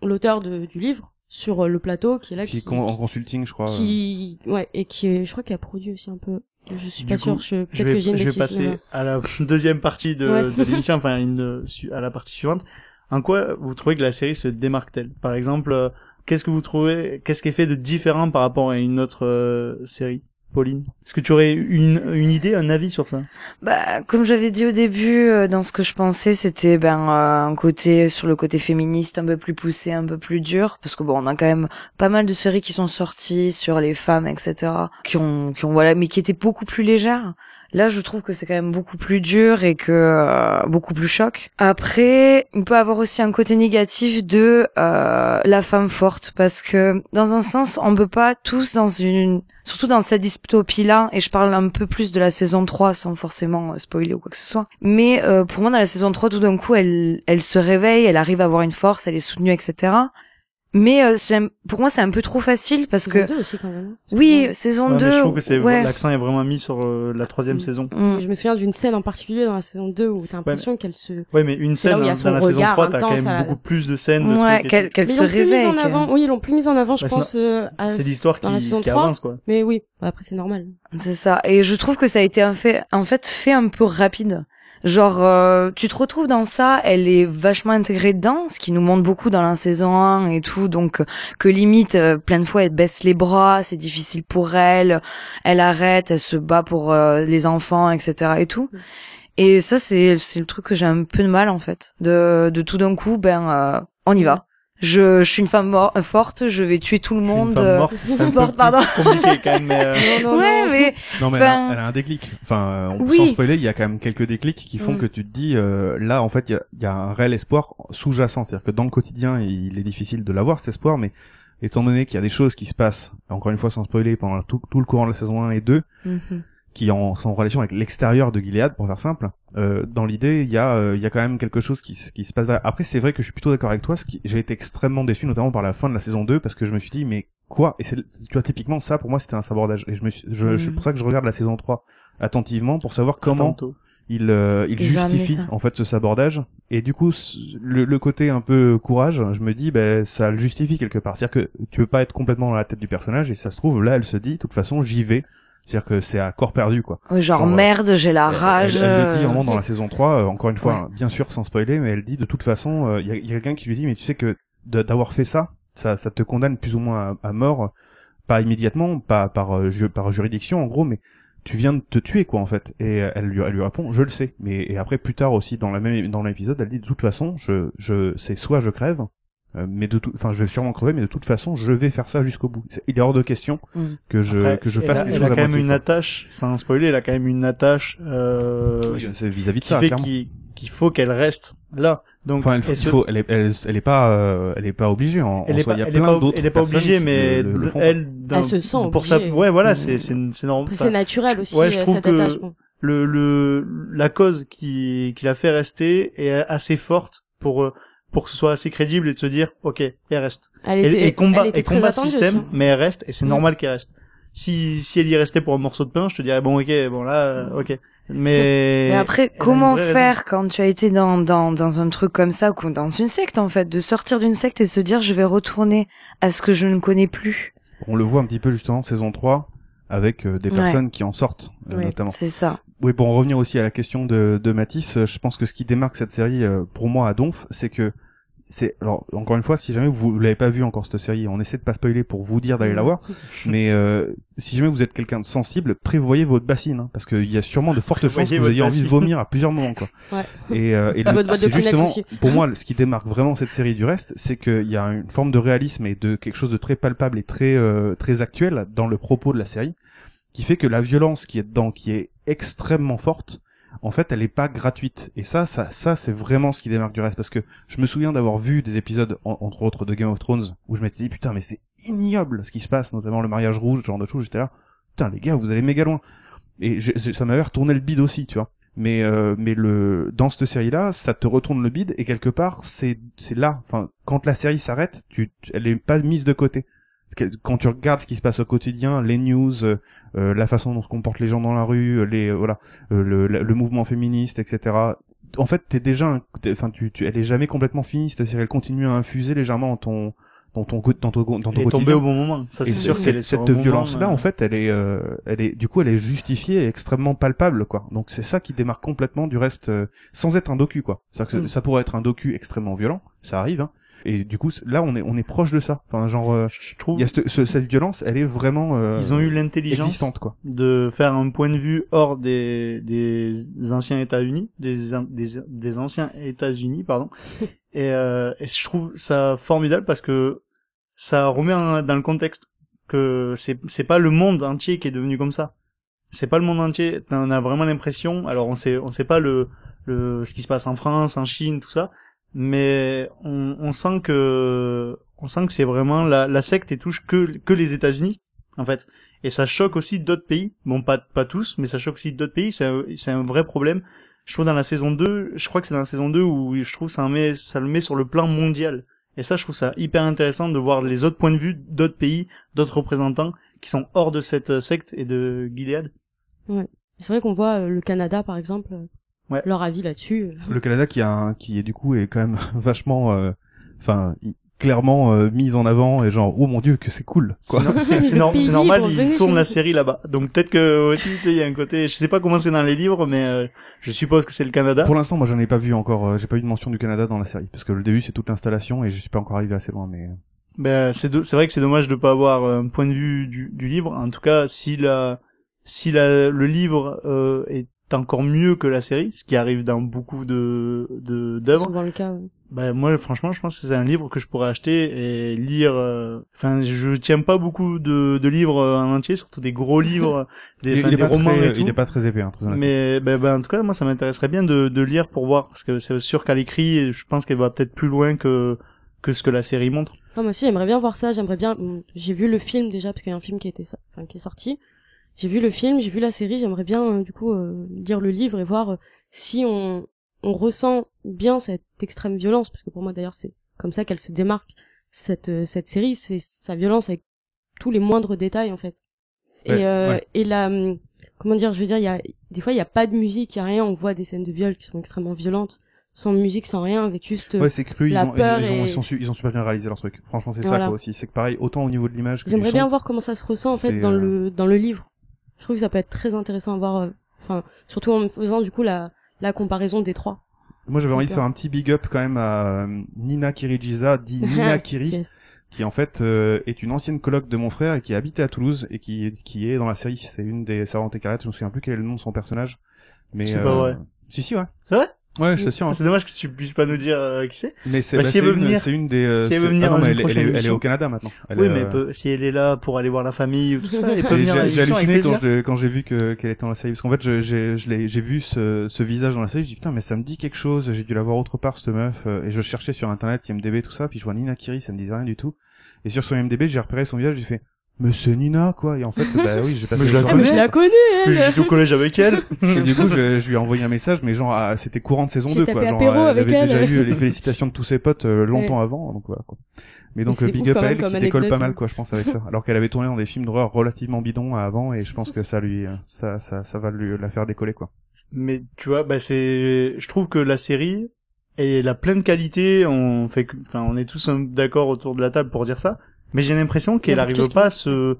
Speaker 2: l'auteur de, du livre sur euh, le plateau, qui est là,
Speaker 4: Qui
Speaker 2: qui,
Speaker 4: con- en consulting je crois. euh,
Speaker 2: qui, ouais, et qui est, je crois qu'il a produit aussi un peu. Je suis
Speaker 1: Du
Speaker 2: pas
Speaker 1: coup,
Speaker 2: sûre, je,
Speaker 1: Je
Speaker 2: peut-être
Speaker 1: vais,
Speaker 2: que j'ai une
Speaker 1: je vais passer à la deuxième partie de,
Speaker 2: Ouais.
Speaker 1: de l'émission, enfin une, à la partie suivante. En quoi vous trouvez que la série se démarque-t-elle? Par exemple, euh, qu'est-ce que vous trouvez, qu'est-ce qui est fait de différent par rapport à une autre euh, série? Pauline Est-ce que tu aurais une, idée, un avis sur ça?
Speaker 3: Bah, comme j'avais dit au début, euh, dans ce que je pensais, c'était ben euh, un côté sur le côté féministe un peu plus poussé, un peu plus dur, parce que bon, on a quand même pas mal de séries qui sont sorties sur les femmes, etc., qui ont, qui ont voilà, mais qui étaient beaucoup plus légères. Là, je trouve que c'est quand même beaucoup plus dur et que euh, beaucoup plus choc. Après, il peut avoir aussi un côté négatif de euh, la femme forte parce que dans un sens, on peut pas tous dans une surtout dans cette dystopie-là, et je parle un peu plus de la saison 3 sans forcément euh, spoiler ou quoi que ce soit. Mais euh, pour moi, dans la saison 3, tout d'un coup, elle, elle se réveille, elle arrive à avoir une force, elle est soutenue, etc. Mais euh, j'aime- pour moi, c'est un peu trop facile parce que...
Speaker 2: Deux aussi, quand même. hein.
Speaker 3: Oui, saison
Speaker 1: Ouais,
Speaker 3: 2...
Speaker 1: mais Je trouve que c'est
Speaker 3: ouais.
Speaker 1: l'accent est vraiment mis sur euh, la troisième
Speaker 2: Mm.
Speaker 1: saison.
Speaker 3: Mm.
Speaker 2: Je me souviens d'une scène en particulier dans la saison 2 où t'as l'impression qu'elle se...
Speaker 1: Ouais, mais une scène
Speaker 2: où il y a son
Speaker 1: dans la saison
Speaker 2: regard
Speaker 1: 3, t'as quand même beaucoup plus de scènes de
Speaker 3: Ouais, qu'elle se réveille.
Speaker 2: en avant. Oui, ils l'ont plus mis en avant, je
Speaker 1: Bah, c'est
Speaker 2: pense. euh, à-
Speaker 1: C'est l'histoire
Speaker 2: dans la
Speaker 1: qui,
Speaker 2: saison
Speaker 1: qui
Speaker 2: 3.
Speaker 1: avance, quoi.
Speaker 2: Mais oui, après c'est normal.
Speaker 3: C'est ça. Et je trouve que ça a été un fait, en fait, fait un peu rapide. Genre, euh, tu te retrouves dans ça, elle est vachement intégrée dedans, ce qui nous montre beaucoup dans la saison 1 et tout, donc euh, que limite, euh, plein de fois, elle baisse les bras, c'est difficile pour elle, elle arrête, elle se bat pour euh, les enfants, etc. et tout. Et ça, c'est c'est le truc que j'ai un peu de mal, en fait, de, de tout d'un coup, ben, euh, on y va. Je, je suis une femme mor- forte, je vais tuer tout le
Speaker 1: Je suis une
Speaker 3: monde.
Speaker 1: femme
Speaker 3: euh,
Speaker 1: morte, plus
Speaker 3: pardon.
Speaker 1: compliqué quand même, mais euh,
Speaker 2: Non, non,
Speaker 3: ouais,
Speaker 2: non.
Speaker 3: mais
Speaker 4: Non mais elle, a, elle a un déclic. Enfin, euh, on-
Speaker 3: oui.
Speaker 4: sans spoiler, il y a quand même quelques déclics qui font
Speaker 2: Mm.
Speaker 4: que tu te dis euh, là en fait il y a, il y a un réel espoir sous-jacent, c'est-à-dire que dans le quotidien il est difficile de l'avoir cet espoir, mais étant donné qu'il y a des choses qui se passent, encore une fois sans spoiler, pendant tout, tout le courant de la saison 1 et 2,
Speaker 3: Mhm.
Speaker 4: Qui en, sont en relation avec l'extérieur de Gilead, pour faire simple, euh, dans l'idée, il y a, euh, il y a quand même quelque chose qui, se- qui se passe. Après, c'est vrai que je suis plutôt d'accord avec toi. J'ai été extrêmement déçu, notamment par la fin de la saison 2, parce que je me suis dit, mais quoi? Et c'est, tu vois, typiquement ça, pour moi, c'était un sabordage. Et je me, suis, je, c'est
Speaker 3: Mhm.
Speaker 4: pour ça que je regarde la saison 3 attentivement pour savoir comment il, euh, il justifie en fait ce sabordage. Et du coup, le, le côté un peu courage, je me dis, ben ça le justifie quelque part. C'est-à-dire que tu peux pas être complètement dans la tête du personnage, et ça se trouve là, elle se dit, de toute façon, j'y vais C'est-à-dire que c'est à corps perdu, quoi.
Speaker 3: Ouais, Genre,
Speaker 4: Genre,
Speaker 3: merde, j'ai la rage.
Speaker 4: Elle, elle le dit
Speaker 3: euh,
Speaker 4: vraiment dans la saison 3, euh, encore une fois,
Speaker 3: Ouais.
Speaker 4: hein, bien sûr sans spoiler, mais elle dit de toute façon, euh, il y a, il y a quelqu'un qui lui dit, mais tu sais que d'avoir fait ça, ça, ça te condamne plus ou moins à, à mort, pas immédiatement, pas par, euh, par juridiction en gros, mais tu viens de te tuer quoi en fait. Et euh, elle lui, elle lui répond, je le sais. Mais et après plus tard aussi dans la même dans l'épisode, elle dit de toute façon, je, je, c'est soit je crève, euh, mais de tout, enfin je vais sûrement crever, mais de toute façon je vais faire ça jusqu'au bout. C'est- Il est hors de question
Speaker 3: Mm.
Speaker 4: que je
Speaker 1: Après,
Speaker 4: que je
Speaker 1: elle
Speaker 4: fasse
Speaker 1: elle
Speaker 4: chose
Speaker 1: a
Speaker 4: à
Speaker 1: quand même une
Speaker 4: quoi.
Speaker 1: attache, sans spoiler, elle a quand même une attache euh,
Speaker 4: Oui, C'est vis-à-vis de
Speaker 1: qui
Speaker 4: ça,
Speaker 1: fait qu'il qu'il faut qu'elle reste là. Donc,
Speaker 4: Enfin, elle,
Speaker 1: ce-
Speaker 4: faut, elle est, elle, elle est pas, euh, elle est pas obligée en,
Speaker 1: elle
Speaker 4: en
Speaker 1: est
Speaker 4: soi.
Speaker 1: pas,
Speaker 4: Il y a
Speaker 1: elle est
Speaker 4: plein
Speaker 1: pas,
Speaker 4: d'autres
Speaker 1: elle est pas obligée, mais
Speaker 4: le- le font,
Speaker 1: elle,
Speaker 2: Elle se sent
Speaker 1: pour
Speaker 2: obligée.
Speaker 1: ouais, voilà,
Speaker 2: Mm.
Speaker 1: c'est, c'est, c'est normal.
Speaker 2: C'est naturel aussi,
Speaker 1: ouais, je
Speaker 2: euh,
Speaker 1: trouve
Speaker 2: cet
Speaker 1: que-
Speaker 2: attachement.
Speaker 1: le, le, la cause qui, qui l'a fait rester est assez forte pour, euh, pour que ce soit assez crédible et de se dire, ok, elle reste.
Speaker 2: Elle
Speaker 1: Et,
Speaker 2: était,
Speaker 1: et combat,
Speaker 2: elle était
Speaker 1: et combat
Speaker 2: attendue
Speaker 1: système,
Speaker 2: aussi.
Speaker 1: mais elle reste, et c'est normal qu'elle reste. Si, si elle y restait pour un morceau de pain, je te dirais, bon, ok, bon, là, euh, ok. Mais,
Speaker 3: Mais après, comment
Speaker 1: raison.
Speaker 3: faire quand tu as été dans, dans, dans un truc comme ça, ou dans une secte en fait, de sortir d'une secte et se dire je vais retourner à ce que je ne connais plus.
Speaker 4: On le voit un petit peu justement saison 3 avec euh, des
Speaker 3: Ouais.
Speaker 4: personnes qui en sortent euh,
Speaker 2: Ouais.
Speaker 4: notamment.
Speaker 3: C'est ça.
Speaker 4: Oui, pour en revenir aussi à la question de, de Matisse, je pense que ce qui démarque cette série euh, pour moi à Donf, c'est que c'est alors encore une fois, si jamais vous, l'avez pas vu encore cette série, on essaie de pas spoiler pour vous dire d'aller la voir, mais euh, si jamais vous êtes quelqu'un de sensible, prévoyez votre bassine, hein, parce qu'il y a sûrement de fortes chances que vous ayez envie de vomir à plusieurs moments, quoi.
Speaker 2: Ouais.
Speaker 4: Et, euh, et le- c'est justement,
Speaker 2: aussi.
Speaker 4: pour moi, ce qui démarque vraiment cette série du reste, c'est qu'il y a une forme de réalisme et de quelque chose de très palpable et très euh, très actuel dans le propos de la série, qui fait que la violence qui est dedans, qui est extrêmement forte, en fait, elle est pas gratuite. Et ça, ça, ça, c'est vraiment ce qui démarque du reste, parce que je me souviens d'avoir vu des épisodes, en- entre autres, de Game of Thrones, où je m'étais dit putain, mais c'est ignoble ce qui se passe, notamment le mariage rouge, ce genre de choses. J'étais là, putain, les gars, vous allez méga loin. Et je- ça m'avait retourné le bide aussi, tu vois. Mais euh, mais le dans cette série là, ça te retourne le bide et quelque part c'est c'est là. Enfin, quand la série s'arrête, tu- elle est pas mise de côté. Quand tu regardes ce qui se passe au quotidien, les news, euh, euh, la façon dont se comportent les gens dans la rue, les euh, voilà, euh, le, le, mouvement féministe, etc. En fait, t'es déjà, enfin, tu, tu, elle est jamais complètement finie. Cette série, elle continue à infuser légèrement dans ton dans ton dans ton dans ton
Speaker 1: Elle est tombée au bon moment. Ça, c'est sûr
Speaker 4: cette, cette violence-là,
Speaker 1: euh,
Speaker 4: en fait, elle est, euh, elle est, du coup, elle est justifiée et extrêmement palpable, quoi. Donc c'est ça qui démarque complètement du reste, euh, sans être un docu, quoi. C'est-à-dire que
Speaker 1: Mm.
Speaker 4: ça pourrait être un docu extrêmement violent, ça arrive, hein. Et du coup, là, on est, on est proche de ça. Enfin, genre, euh,
Speaker 1: je trouve
Speaker 4: il y a cette, ce- cette violence, elle est vraiment euh,
Speaker 1: ils ont eu l'intelligence
Speaker 4: existante, quoi.
Speaker 1: de faire un point de vue hors des, des anciens États-Unis, des, des, des anciens États-Unis, pardon. et, euh, et je trouve ça formidable parce que ça remet dans le contexte que c'est c'est pas le monde entier qui est devenu comme ça. C'est pas le monde entier. On a vraiment l'impression. Alors on sait on sait pas le le ce qui se passe en France, en Chine, tout ça, mais on, on sent que on sent que c'est vraiment la, la secte et touche que que les États-Unis en fait. Et ça choque aussi d'autres pays. Bon, pas pas tous, mais ça choque aussi d'autres pays. C'est c'est un vrai problème. Je trouve dans la saison 2, je crois que c'est dans la saison 2 où je trouve ça met ça le met sur le plan mondial. Et ça, je trouve ça hyper intéressant de voir les autres points de vue d'autres pays, d'autres représentants qui sont hors de cette secte et de Gilead.
Speaker 2: C'est vrai qu'on voit euh, le Canada, par exemple, euh,
Speaker 1: Ouais.
Speaker 2: leur avis là-dessus. euh.
Speaker 4: Le Canada qui a un, qui est du coup est quand même vachement, euh, enfin, clairement euh, mise en avant et genre, oh mon dieu, que c'est cool, quoi.
Speaker 1: C'est normal, ils tournent la série là-bas. Donc peut-être que aussi, tu sais, il y a un côté, je sais pas comment c'est dans les livres, mais euh, je suppose que c'est le Canada.
Speaker 4: Pour l'instant, moi, j'en ai pas vu encore. euh, J'ai pas eu de mention du Canada dans la série parce que le début c'est toute l'installation et je suis pas encore arrivé assez loin, mais.
Speaker 1: Ben c'est do- c'est vrai que c'est dommage de pas avoir un point de vue du, du livre. En tout cas, si la si la, le livre euh, encore mieux que la série, ce qui arrive dans beaucoup de de
Speaker 2: C'est
Speaker 1: d'œuvres,
Speaker 2: souvent le cas. ouais.
Speaker 1: ben moi franchement, je pense que c'est un livre que je pourrais acheter et lire. euh, Enfin, je tiens pas beaucoup de, de livres euh, en entier, surtout des gros livres, des,
Speaker 4: il, il
Speaker 1: des
Speaker 4: pas
Speaker 1: romans
Speaker 4: très,
Speaker 1: et tout.
Speaker 4: il est pas très épais, hein, très.
Speaker 1: Mais ben, ben, en tout cas, moi, ça m'intéresserait bien de, de lire pour voir, parce que c'est sûr qu'à l'écrit, je pense qu'elle va peut-être plus loin que que ce que la série montre.
Speaker 2: Ah, moi aussi, j'aimerais bien voir ça. J'aimerais bien. mm, J'ai vu le film déjà parce qu'il y a un film qui so- enfin, qui est sorti. J'ai vu le film, j'ai vu la série. J'aimerais bien euh, du coup euh, lire le livre et voir euh, si on on ressent bien cette extrême violence, parce que pour moi d'ailleurs c'est comme ça qu'elle se démarque cette cette série, c'est sa violence avec tous les moindres détails en fait.
Speaker 4: Ouais,
Speaker 2: et euh,
Speaker 4: ouais.
Speaker 2: et la hum, comment dire, je veux dire, il y a des fois il y a pas de musique, il y a rien. On voit des scènes de viol qui sont extrêmement violentes, sans musique, sans rien, avec juste.
Speaker 4: Ouais, c'est cru. Ils
Speaker 2: la
Speaker 4: ont, ils,
Speaker 2: peur
Speaker 4: ils, ont,
Speaker 2: et-
Speaker 4: ils, sont su- ils ont super bien réalisé leur truc. Franchement, c'est ça quoi aussi. C'est que pareil, autant au niveau de l'image que
Speaker 2: J'aimerais bien voir comment ça se ressent en fait dans
Speaker 4: euh,
Speaker 2: le dans le livre. Je trouve que ça peut être très intéressant à voir, euh, enfin, surtout en faisant du coup la, la comparaison des trois.
Speaker 4: Moi, j'avais envie de faire un petit big up quand même à euh, Nina Kirigiza, dit Nina Kiri,
Speaker 2: Yes.
Speaker 4: qui en fait euh, est une ancienne coloc de mon frère et qui habitait à Toulouse et qui qui est dans la série. C'est une des servantes écarlates. Je me souviens plus quel est le nom de son personnage. Mais
Speaker 1: C'est pas vrai.
Speaker 4: Si si ouais.
Speaker 1: C'est vrai?
Speaker 4: Ouais, je t'assure. hein.
Speaker 1: C'est dommage que tu puisses pas nous dire euh, qui c'est.
Speaker 4: Mais c'est
Speaker 1: Bah,
Speaker 4: bah,
Speaker 1: si elle
Speaker 4: c'est
Speaker 1: veut
Speaker 4: une,
Speaker 1: venir-
Speaker 4: c'est une des. euh,
Speaker 1: si elle veut venir
Speaker 4: ah non,
Speaker 1: dans
Speaker 4: mais
Speaker 1: une
Speaker 4: elle, elle est, elle est
Speaker 1: émission.
Speaker 4: au Canada maintenant. Elle
Speaker 1: oui,
Speaker 4: est,
Speaker 1: mais
Speaker 4: euh,
Speaker 1: peut- si elle est là pour aller voir la famille ou tout ça, elle peut venir
Speaker 4: J'ai halluciné quand j'ai vu que qu'elle était dans la série parce qu'en fait j'ai j'ai vu ce, ce visage dans la série je dis putain mais ça me dit quelque chose j'ai dû la voir autre part cette meuf euh, et je cherchais sur internet IMDb tout ça puis je vois Nina Kiri ça me disait rien du tout et sur son IMDb j'ai repéré son visage j'ai fait mais c'est Nina quoi et en fait bah oui j'ai passé
Speaker 1: Mais je la
Speaker 4: le
Speaker 2: mais je
Speaker 1: connais.
Speaker 2: la connais, elle.
Speaker 1: J'étais au collège avec elle.
Speaker 4: et du coup je, je lui ai envoyé un message mais genre ah, c'était courant de saison
Speaker 2: J'ai
Speaker 4: 2
Speaker 2: tapé
Speaker 4: quoi genre
Speaker 2: apéro
Speaker 4: elle
Speaker 2: avec
Speaker 4: avait
Speaker 2: elle.
Speaker 4: déjà eu les félicitations de tous ses potes euh, longtemps avant donc voilà quoi mais donc euh, big up à elle qui décolle pas mal
Speaker 2: hein.
Speaker 4: quoi je pense avec ça alors qu'elle avait tourné dans des films d'horreur relativement bidons avant et je pense que ça lui euh, ça ça ça va lui la faire décoller quoi
Speaker 1: Mais tu vois, bah c'est, je trouve que la série elle a plein de qualités. On fait, que- enfin, on est tous euh, d'accord autour de la table pour dire ça. Mais j'ai l'impression qu'elle
Speaker 2: Il y a
Speaker 1: arrive
Speaker 2: beaucoup de
Speaker 1: pas à se,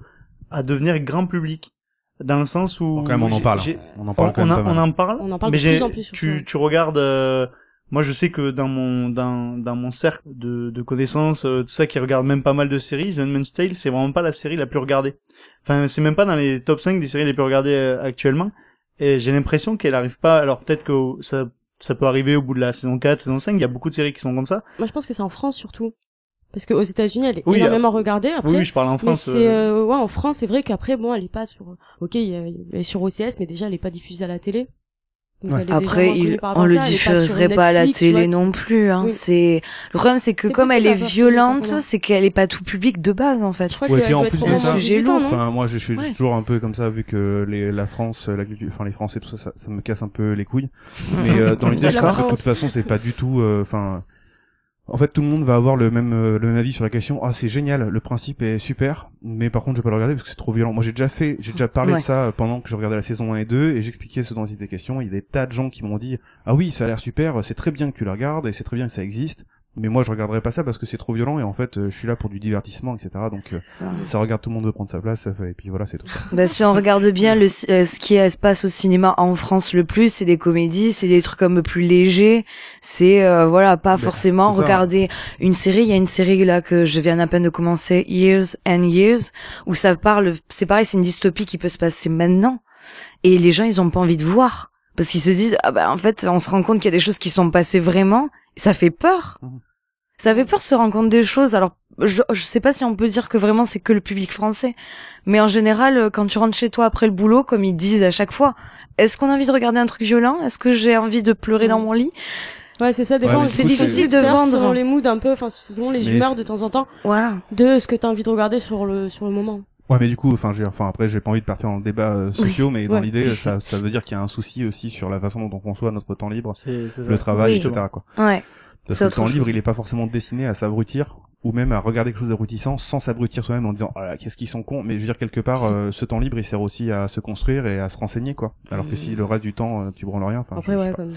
Speaker 1: à devenir grand public, dans le sens où.
Speaker 4: Bon, quand même on en parle
Speaker 1: j'ai-
Speaker 4: on en
Speaker 1: On,
Speaker 4: parle quand
Speaker 1: on,
Speaker 4: même
Speaker 1: en- on parle.
Speaker 2: On en parle
Speaker 1: mais
Speaker 2: de
Speaker 1: j'ai-
Speaker 2: plus en plus
Speaker 1: tu,
Speaker 2: ça.
Speaker 1: tu regardes. euh, moi, je sais que dans mon dans dans mon cercle de, de connaissances, euh, tout ça, qui regarde même pas mal de séries, The Handmaid's Tale, c'est vraiment pas la série la plus regardée. Enfin, c'est même pas dans les top 5 des séries les plus regardées euh, actuellement. Et j'ai l'impression qu'elle arrive pas. Alors peut-être que ça ça peut arriver au bout de la saison 4, saison 5. Il y a beaucoup de séries qui sont comme ça.
Speaker 2: Moi, je pense que c'est en France surtout. Parce qu'aux États-Unis, elle est
Speaker 1: Oui,
Speaker 2: énormément regardée. Après,
Speaker 1: oui, oui, je parle en
Speaker 2: mais
Speaker 1: France.
Speaker 2: c'est
Speaker 1: euh,
Speaker 2: euh, ouais en France, c'est vrai qu'après, bon, elle est pas sur. Ok, elle est sur OCS, mais déjà, elle est pas diffusée à la télé.
Speaker 4: Ouais.
Speaker 3: Après, il, on le
Speaker 2: pas
Speaker 3: diffuserait pas à la télé non plus. Hein.
Speaker 2: Oui.
Speaker 3: C'est le problème, c'est que comme elle est violente, c'est qu'elle est pas tout public de base en fait.
Speaker 2: Je crois
Speaker 4: Ouais, puis en plus
Speaker 2: être
Speaker 4: de
Speaker 2: au
Speaker 4: ça-
Speaker 2: moins 18 ans, non
Speaker 4: Enfin, moi, je suis
Speaker 3: Ouais.
Speaker 4: toujours un peu comme ça, vu que les, la France, la enfin les Français, tout ça, ça, ça me casse un peu les couilles. Mais euh, dans l'idée, je que de toute façon, c'est pas du tout. euh, Enfin, en fait, tout le monde va avoir le même euh, le même avis sur la question. Ah, c'est génial, le principe est super, mais par contre, je vais pas le regarder parce que c'est trop violent. Moi, j'ai déjà fait, j'ai déjà parlé
Speaker 3: Ouais.
Speaker 4: de ça euh, pendant que je regardais la saison 1 et 2 et j'expliquais ce dont il était question. Il y a des tas de gens qui m'ont dit ah oui, ça a l'air super, c'est très bien que tu le regardes et c'est très bien que ça existe. Mais moi, je regarderai pas ça parce que c'est trop violent et en fait, euh, je suis là pour du divertissement, etc. Donc, euh,
Speaker 3: Ça.
Speaker 4: ça regarde tout le monde veut prendre sa place et puis voilà c'est tout.
Speaker 3: Bah, si on regarde bien le, euh, ce qui se passe au cinéma en France le plus, c'est des comédies, c'est des trucs un peu plus légers. C'est euh, voilà, pas
Speaker 4: Ben,
Speaker 3: forcément regarder une série. Il y a une série là que je viens à peine de commencer, Years and Years, où ça parle. C'est pareil, c'est une dystopie qui peut se passer maintenant, et les gens ils ont pas envie de voir parce qu'ils se disent ah bah en fait on se rend compte qu'il y a des choses qui sont passées vraiment. Ça fait peur.
Speaker 4: Mhm.
Speaker 3: Ça fait peur de se rendre compte des choses. Alors je, je sais pas si on peut dire que vraiment c'est que le public français. Mais en général, euh, quand tu rentres chez toi après le boulot, comme ils disent à chaque fois, est-ce qu'on a envie de regarder un truc violent? Est-ce que j'ai envie de pleurer dans mon lit?
Speaker 2: Ouais, c'est ça. Des
Speaker 4: Ouais,
Speaker 2: fois,
Speaker 4: c'est difficile
Speaker 3: de vendre.
Speaker 2: selon les moods un peu, enfin selon les
Speaker 4: Mais
Speaker 2: humeurs de temps en temps,
Speaker 3: Voilà.
Speaker 2: de ce que t'as envie de regarder sur le sur le moment.
Speaker 4: Ouais mais du coup enfin j'ai enfin après j'ai pas envie de partir dans le débat euh, sociaux mais dans
Speaker 2: Ouais.
Speaker 4: l'idée ça ça veut dire qu'il y a un souci aussi sur la façon dont on conçoit notre temps libre,
Speaker 1: c'est c'est ça.
Speaker 4: le travail
Speaker 3: Oui.
Speaker 4: etc quoi.
Speaker 3: Ouais.
Speaker 4: Parce que le temps
Speaker 3: chose.
Speaker 4: libre il est pas forcément destiné à s'abrutir ou même à regarder quelque chose d'abrutissant sans s'abrutir soi-même en disant ah là qu'est-ce qu'ils sont cons mais je veux dire quelque part euh, ce temps libre il sert aussi à se construire et à se renseigner quoi alors que si le reste du temps euh, tu branles rien enfin
Speaker 2: Après,
Speaker 4: je- je sais
Speaker 2: ouais,
Speaker 4: pas.
Speaker 2: comme.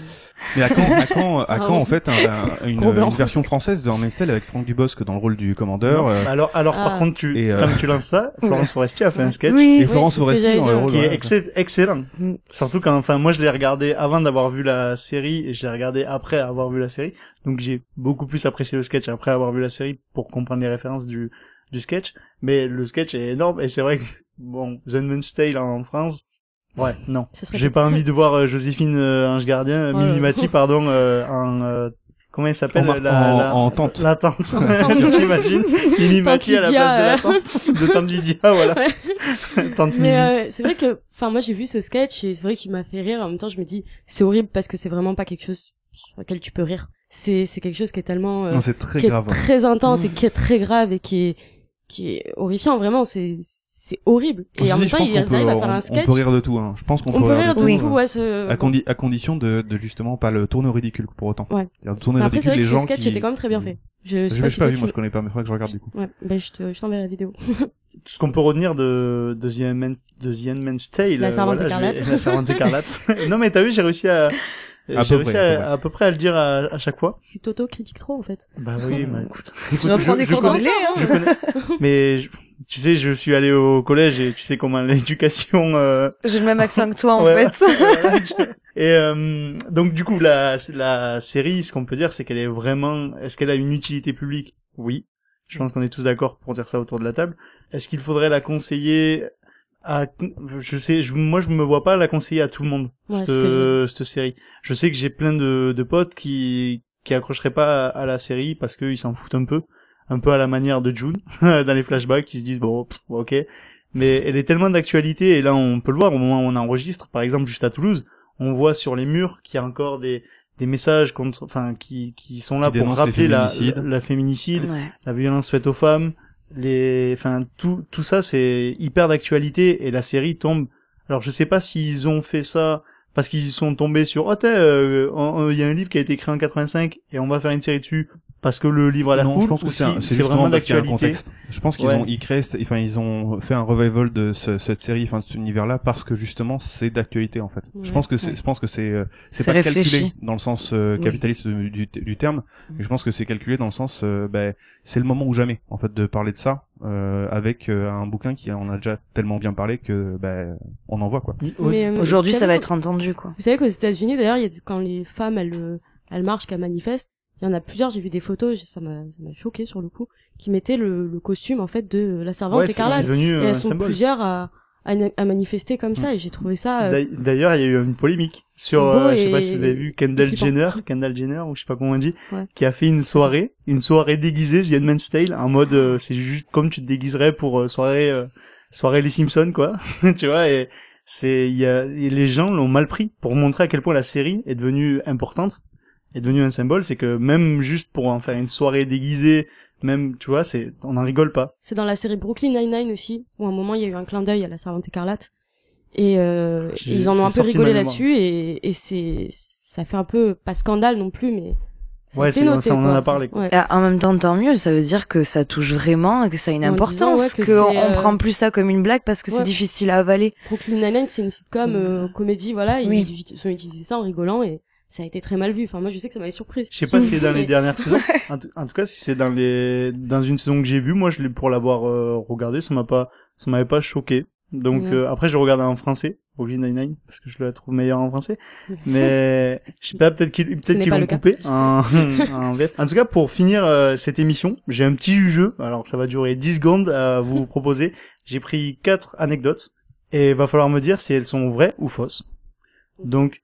Speaker 4: Mais à quand, à quand, à
Speaker 2: Ah
Speaker 4: quand en fait un- un- une, version française de Handmaid's avec Franck Dubosc dans le rôle du commandeur euh,
Speaker 1: Alors, alors par
Speaker 2: Ah.
Speaker 1: contre, tu,
Speaker 4: Et, euh,
Speaker 1: comme tu lances ça, Florence Foresti a fait un sketch
Speaker 3: Oui.
Speaker 4: et Florence
Speaker 2: c'est ce que
Speaker 4: Foresti
Speaker 2: j'allais
Speaker 4: dans le rôle
Speaker 1: qui est excellent.
Speaker 3: Mm.
Speaker 1: Surtout quand, enfin, moi je l'ai regardé avant d'avoir vu la série et je l'ai regardé après avoir vu la série. Donc j'ai beaucoup plus apprécié le sketch après avoir vu la série pour comprendre les références du du sketch. Mais le sketch est énorme et c'est vrai que bon, The Handmaid's Tale en France. Ouais, non. J'ai pas envie de voir euh, Joséphine euh, Ange Gardien, euh. Minimati, pardon, euh, en euh, comment elle s'appelle
Speaker 4: En mar-
Speaker 1: la,
Speaker 4: en-
Speaker 1: la,
Speaker 4: en tante.
Speaker 1: La tante. T'imagines Minimati à la place de la
Speaker 2: euh.
Speaker 1: tante, de tante Lydia, voilà. tante Mimi.
Speaker 2: Mais euh, c'est vrai que, enfin, moi j'ai vu ce sketch et c'est vrai qu'il m'a fait rire. En même temps, je me dis, c'est horrible parce que c'est vraiment pas quelque chose sur lequel tu peux rire. C'est c'est quelque chose qui est tellement euh,
Speaker 4: Non c'est très
Speaker 2: qui est
Speaker 4: grave.
Speaker 2: très intense et qui est très grave et qui est qui est horrifiant. Vraiment, c'est c'est horrible. Et
Speaker 4: Je
Speaker 2: en même
Speaker 4: je
Speaker 2: temps, ils arrivent
Speaker 4: peut-
Speaker 2: à faire
Speaker 4: on-
Speaker 2: un
Speaker 4: On
Speaker 2: sketch.
Speaker 4: peut rire de tout hein. Je pense qu'on
Speaker 2: On peut rire de
Speaker 3: Oui.
Speaker 2: tout, ouais. ce-
Speaker 4: à, condi- à condition de, de justement pas le tourner au ridicule pour autant.
Speaker 2: Ouais.
Speaker 4: Tourner
Speaker 2: après, c'est
Speaker 4: ridicule
Speaker 2: vrai
Speaker 4: les
Speaker 2: que ce
Speaker 4: gens
Speaker 2: sketch
Speaker 4: qui...
Speaker 2: était quand même très bien fait. Je,
Speaker 4: Je
Speaker 2: si
Speaker 4: pas vu,
Speaker 2: tu-
Speaker 4: moi je connais pas, mais faudrait que je regarde du coup.
Speaker 2: Ouais, ben je te, je t'enverrai la vidéo.
Speaker 1: ce qu'on peut retenir de, de The Handmaid's, de The Handmaid's Tale.
Speaker 2: La
Speaker 1: euh,
Speaker 2: Servante
Speaker 1: voilà, je vais-
Speaker 2: écarlate.
Speaker 1: La Servante écarlate. non, mais t'as vu, j'ai réussi à,
Speaker 4: À
Speaker 1: j'ai
Speaker 4: peu
Speaker 1: réussi
Speaker 4: près, à peu
Speaker 1: à,
Speaker 4: près.
Speaker 1: à peu près à le dire à, à chaque fois.
Speaker 2: Tu t'auto-critiques trop, en fait.
Speaker 1: Bah oui, bah écoute.
Speaker 3: Tu vas prendre des cours d'anglais, hein
Speaker 1: je connais, mais je- tu sais, je suis allé au collège et tu sais comment l'éducation. Euh...
Speaker 3: J'ai le même accent que toi en
Speaker 1: Ouais.
Speaker 3: fait.
Speaker 1: et euh, donc du coup, la la série, ce qu'on peut dire, c'est qu'elle est vraiment. Est-ce qu'elle a une utilité publique? Oui. Je pense qu'on est tous d'accord pour dire ça autour de la table. Est-ce qu'il faudrait la conseiller à je sais je, moi je me vois pas la conseiller à tout le monde
Speaker 2: Ouais,
Speaker 1: cette,
Speaker 2: que
Speaker 1: cette série. Je sais que j'ai plein de, de potes qui qui accrocheraient pas à, à la série parce qu'ils s'en foutent un peu un peu à la manière de June dans les flashbacks ils se disent bon pff, ok. Mais elle est tellement d'actualité et là on peut le voir au moment où on enregistre par exemple juste à Toulouse on voit sur les murs qu'il y a encore des des messages contre enfin qui qui sont là
Speaker 4: Qui
Speaker 1: pour rappeler la, la la féminicide
Speaker 3: Ouais.
Speaker 1: la violence faite aux femmes, les, enfin tout tout ça c'est hyper d'actualité et la série tombe. Alors je sais pas s'ils ont fait ça parce qu'ils sont tombés sur oh euh, il y a un livre qui a été écrit en 85 et on va faire une série dessus parce que le livre a l'air
Speaker 4: non,
Speaker 1: cool
Speaker 4: je pense que c'est
Speaker 1: vraiment d'actualité.
Speaker 4: contexte. Je pense qu'ils
Speaker 1: Ouais.
Speaker 4: ont ils créent, enfin ils ont fait un revival de ce- cette série, enfin de cet univers-là, parce que justement c'est d'actualité en fait. Je pense que c'est,
Speaker 3: Ouais.
Speaker 4: je pense que c'est, euh, c'est
Speaker 3: C'est
Speaker 4: pas
Speaker 3: réfléchi.
Speaker 4: calculé dans le sens euh, capitaliste du, du, du terme.
Speaker 3: Mm.
Speaker 4: mais Je pense que c'est calculé dans le sens, euh, ben, c'est le moment ou jamais en fait de parler de ça euh, avec euh, un bouquin qui en a déjà tellement bien parlé que ben on en voit quoi.
Speaker 2: Mais, euh,
Speaker 3: Aujourd'hui, ça va être entendu quoi.
Speaker 2: Vous savez qu'aux États-Unis, d'ailleurs, il y a quand les femmes elles elles marchent, qu'elles manifestent, il y en a plusieurs. J'ai vu des photos, ça m'a choqué sur le coup, qui mettaient le, le costume en fait de la servante
Speaker 1: Ouais,
Speaker 2: écarlate.
Speaker 1: devenu
Speaker 2: Et
Speaker 1: euh, un
Speaker 2: elles sont
Speaker 1: symbole.
Speaker 2: plusieurs à, à, à manifester comme ça, et j'ai trouvé ça. euh,
Speaker 1: D'ail- D'ailleurs, il y a eu une polémique sur, euh, je sais pas
Speaker 2: et-
Speaker 1: si vous avez vu Kendall. Jenner, Kendall Jenner ou je sais pas comment on dit,
Speaker 2: Ouais.
Speaker 1: qui a fait une soirée, une soirée déguisée The Handmaid's Tale en mode euh, c'est juste comme tu te déguiserais pour euh, soirée euh, soirée les Simpsons quoi, tu vois et c'est il y a et les gens l'ont mal pris pour montrer à quel point la série est devenue importante, est devenue un symbole, c'est que même juste pour en faire une soirée déguisée, même tu vois, c'est on en rigole pas.
Speaker 2: C'est dans la série Brooklyn Nine-Nine aussi, où à un moment il y a eu un clin d'œil à la servante écarlate. Et, euh, et ils en ont un peu rigolé là-dessus, et, et c'est, ça fait un peu, pas scandale non plus, mais.
Speaker 1: Ouais, c'est-
Speaker 2: noté,
Speaker 1: ça, on en a parlé, quoi.
Speaker 2: Ouais.
Speaker 3: Et en même temps, tant mieux, ça veut dire que ça touche vraiment et que ça a une
Speaker 2: En disant,
Speaker 3: importance,
Speaker 2: ouais, que
Speaker 3: qu'on
Speaker 2: euh,
Speaker 3: on prend plus ça comme une blague parce que c'est difficile à avaler.
Speaker 2: Brooklyn Nine-Nine, c'est une sitcom, euh, comédie, voilà,
Speaker 3: Oui.
Speaker 2: ils ut- ont utilisé ça en rigolant, et ça a été très mal vu. Enfin, moi, je sais que ça m'avait surprise.
Speaker 1: Je sais pas si c'est dans les dernières saisons. En, tout- en tout cas, si c'est dans les dans une saison que j'ai vue, moi je l'ai pour l'avoir euh, regardé, ça m'a pas ça m'avait pas choqué. Donc
Speaker 2: Ouais.
Speaker 1: euh, après je regarde en français, Brooklyn Nine-Nine parce que je la trouve meilleure en français. Mais je sais pas peut-être qu'ils peut-être qu'ils l'ont coupé en en. En tout cas, pour finir euh, cette émission, j'ai un petit jeu. Alors ça va durer 10 secondes à vous proposer. J'ai pris quatre anecdotes et va falloir me dire si elles sont vraies ou fausses. Donc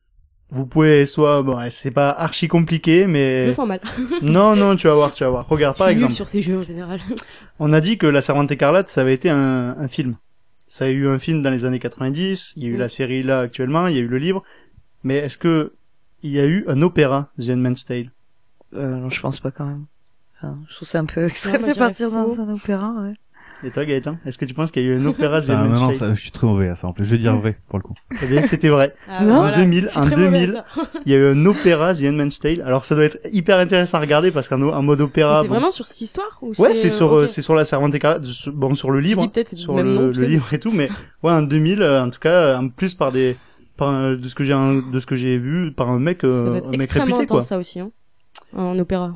Speaker 1: vous pouvez soit bon, c'est pas archi compliqué
Speaker 2: Je
Speaker 1: mais
Speaker 2: le sens mal.
Speaker 1: non, non, tu vas voir, tu vas voir. Regarde, par
Speaker 2: Je suis nulle
Speaker 1: exemple,
Speaker 2: sur ces jeux en général.
Speaker 1: on a dit que La Servante écarlate, ça avait été un, un film. Ça a eu un film dans les années 90, il y a eu la série là actuellement, il y a eu le livre. Mais est-ce que il y a eu un opéra, The Handmaid's Tale?
Speaker 3: Euh, non, je pense pas quand même. Enfin, je trouve ça un peu extrême de
Speaker 2: je
Speaker 3: partir
Speaker 2: faux.
Speaker 3: dans un opéra, ouais.
Speaker 1: Et toi, Gaëtan, est-ce que tu penses qu'il y a eu un opéra The
Speaker 4: Ah, non, non, ça, je suis très mauvais à ça en plus. Je vais dire vrai pour le coup.
Speaker 1: Eh bien, c'était vrai.
Speaker 2: Ah,
Speaker 3: Non.
Speaker 1: En
Speaker 2: voilà.
Speaker 1: 2000,
Speaker 2: Je suis
Speaker 1: en
Speaker 2: très mauvaise à
Speaker 1: 2000,
Speaker 2: ça.
Speaker 1: il y a eu un opéra The Handmaid's Tale. Alors ça doit être hyper intéressant à regarder parce qu'en en mode opéra,
Speaker 2: C'est
Speaker 1: bon,
Speaker 2: vraiment sur cette histoire ou
Speaker 1: ouais, c'est sur, euh, c'est sur la Servante écarlate, bon, sur le livre.
Speaker 2: dis peut-être
Speaker 1: sur
Speaker 2: même
Speaker 1: le,
Speaker 2: nom,
Speaker 1: le livre et tout mais ouais en 2000 euh, en tout cas en plus par des par un- de ce que j'ai de ce que j'ai vu par un mec
Speaker 2: Ça
Speaker 1: euh,
Speaker 2: doit être
Speaker 1: un mec
Speaker 2: extrêmement
Speaker 1: réputé quoi
Speaker 2: intense ça aussi, hein. En opéra.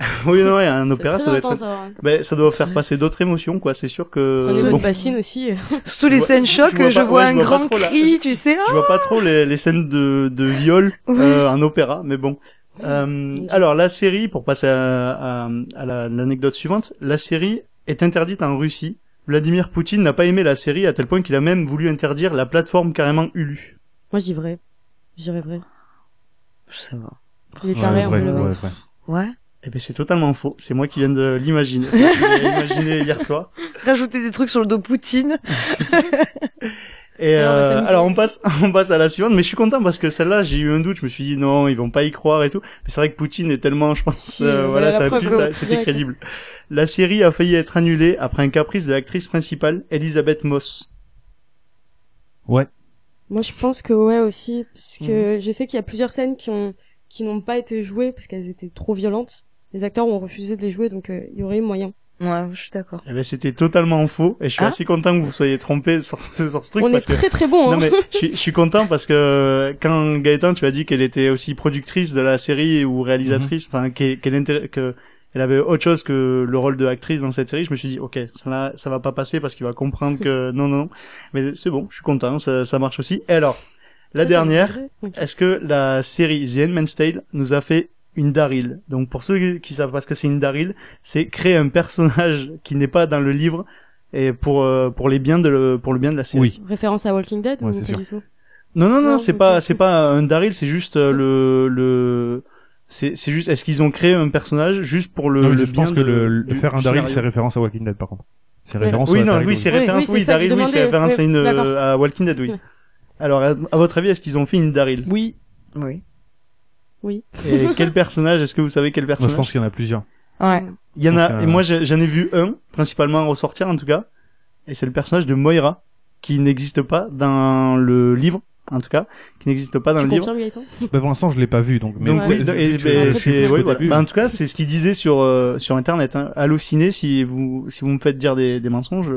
Speaker 1: oui non ouais un opéra ça doit être
Speaker 2: intense, à voir.
Speaker 1: ben, ça doit faire passer d'autres émotions quoi c'est sûr
Speaker 2: Au
Speaker 1: que
Speaker 2: niveau
Speaker 1: bon
Speaker 2: de bassine aussi.
Speaker 3: Surtout les scènes
Speaker 1: je
Speaker 3: chocs,
Speaker 1: vois
Speaker 3: je
Speaker 1: pas-
Speaker 3: vois
Speaker 1: ouais,
Speaker 3: un
Speaker 1: je vois pas
Speaker 3: grand
Speaker 1: la-
Speaker 3: cri, tu sais.
Speaker 1: je vois pas trop les, les scènes de de viol
Speaker 3: Ouais.
Speaker 1: euh, en opéra mais bon euh, alors la série pour passer à, à, à la- l'anecdote suivante la série est interdite en Russie Vladimir Poutine n'a pas aimé la série à tel point qu'il a même voulu interdire la plateforme carrément Hulu
Speaker 2: Moi, j'y vrai. J'irais vrai.
Speaker 3: Je sais pas.
Speaker 2: Les
Speaker 4: Ouais,
Speaker 2: tarés, on
Speaker 4: vrai,
Speaker 2: peut le
Speaker 4: ouais, vrai.
Speaker 3: Ouais.
Speaker 1: Eh ben c'est totalement faux. C'est moi qui viens de l'imaginer. Imaginé hier soir.
Speaker 3: Rajouter des trucs sur le dos Poutine.
Speaker 1: Et
Speaker 2: Alors, on va
Speaker 1: euh, alors on passe, on passe à la suivante. Mais je suis content parce que celle-là, j'ai eu un doute. Je me suis dit non, ils vont pas y croire et tout. Mais c'est vrai que Poutine est tellement, je pense,
Speaker 2: Si,
Speaker 1: euh, voilà, ça a pu, c'était crédible. La série a failli être annulée après un caprice de l'actrice principale, Elisabeth Moss.
Speaker 4: Ouais.
Speaker 2: Moi, je pense que ouais aussi, parce que
Speaker 1: Mhm.
Speaker 2: je sais qu'il y a plusieurs scènes qui ont qui n'ont pas été jouées parce qu'elles étaient trop violentes. Les acteurs ont refusé de les jouer, donc euh, il y aurait eu moyen.
Speaker 3: Ouais, je suis d'accord.
Speaker 1: Eh ben c'était totalement faux. Et je suis
Speaker 3: Ah.
Speaker 1: assez content que vous soyez trompé sur, ce- sur ce truc
Speaker 2: On est
Speaker 1: parce que
Speaker 2: très très bon.
Speaker 1: Non
Speaker 2: Hein.
Speaker 1: mais je suis, je suis content parce que quand Gaëtan tu as dit qu'elle était aussi productrice de la série ou réalisatrice, enfin qu'elle qu'elle intér- que elle avait autre chose que le rôle de actrice dans cette série, je me suis dit, ok, ça, va- ça va pas passer parce qu'il va comprendre que non, non, non. Mais c'est bon, je suis content, ça, ça marche aussi. Et alors, la dernière,
Speaker 2: Ok.
Speaker 1: est-ce que la série The Handmaid's Tale nous a fait une Daryl Donc pour ceux qui savent pas ce que c'est une Daryl, c'est créer un personnage qui n'est pas dans le livre et pour euh, pour les biens de le, pour le bien de la série.
Speaker 4: Oui.
Speaker 2: Référence à Walking Dead
Speaker 4: Ouais,
Speaker 2: ou pas
Speaker 4: sûr.
Speaker 2: du tout?
Speaker 1: Non non non,
Speaker 2: Non,
Speaker 1: c'est pas c'est pas un Daryl, c'est juste euh, le le c'est c'est juste est-ce qu'ils ont créé un personnage juste pour le,
Speaker 4: Non, mais
Speaker 1: le
Speaker 4: je
Speaker 1: bien
Speaker 4: pense que
Speaker 1: de-
Speaker 4: le, le-
Speaker 1: du-
Speaker 4: faire un Daryl, c'est référence à Walking Dead, par contre. C'est
Speaker 2: Ouais.
Speaker 4: référence
Speaker 1: Oui
Speaker 4: à
Speaker 1: non,
Speaker 4: Daryl
Speaker 1: oui, c'est
Speaker 2: Oui,
Speaker 1: référence
Speaker 2: oui,
Speaker 1: oui,
Speaker 2: c'est que
Speaker 1: Daryl oui, référence à une euh, à Walking Dead oui. Alors à, à votre avis, est-ce qu'ils ont fait une Daryl?
Speaker 3: Oui. Oui.
Speaker 1: Et quel personnage Est-ce que vous savez quel
Speaker 4: Moi,
Speaker 1: personnage
Speaker 4: je pense qu'il y en a plusieurs.
Speaker 3: Ouais.
Speaker 1: Il y en a,
Speaker 4: Donc, euh,
Speaker 1: et moi j'en ai vu un, principalement ressortir en tout cas, et c'est le personnage de Moira, qui n'existe pas dans le livre, en tout cas, qui n'existe pas dans
Speaker 2: Tu
Speaker 1: le livre.
Speaker 2: Gaëtan?
Speaker 4: Bah, pour l'instant, je l'ai pas vu, donc. Mais
Speaker 1: Donc,
Speaker 2: Ouais.
Speaker 1: oui, ben,
Speaker 4: que
Speaker 1: c'est, oui, voilà. Bah, en tout cas, c'est ce qu'il disait sur euh, sur internet. Hein. Halluciné, si vous si vous me faites dire des, des mensonges,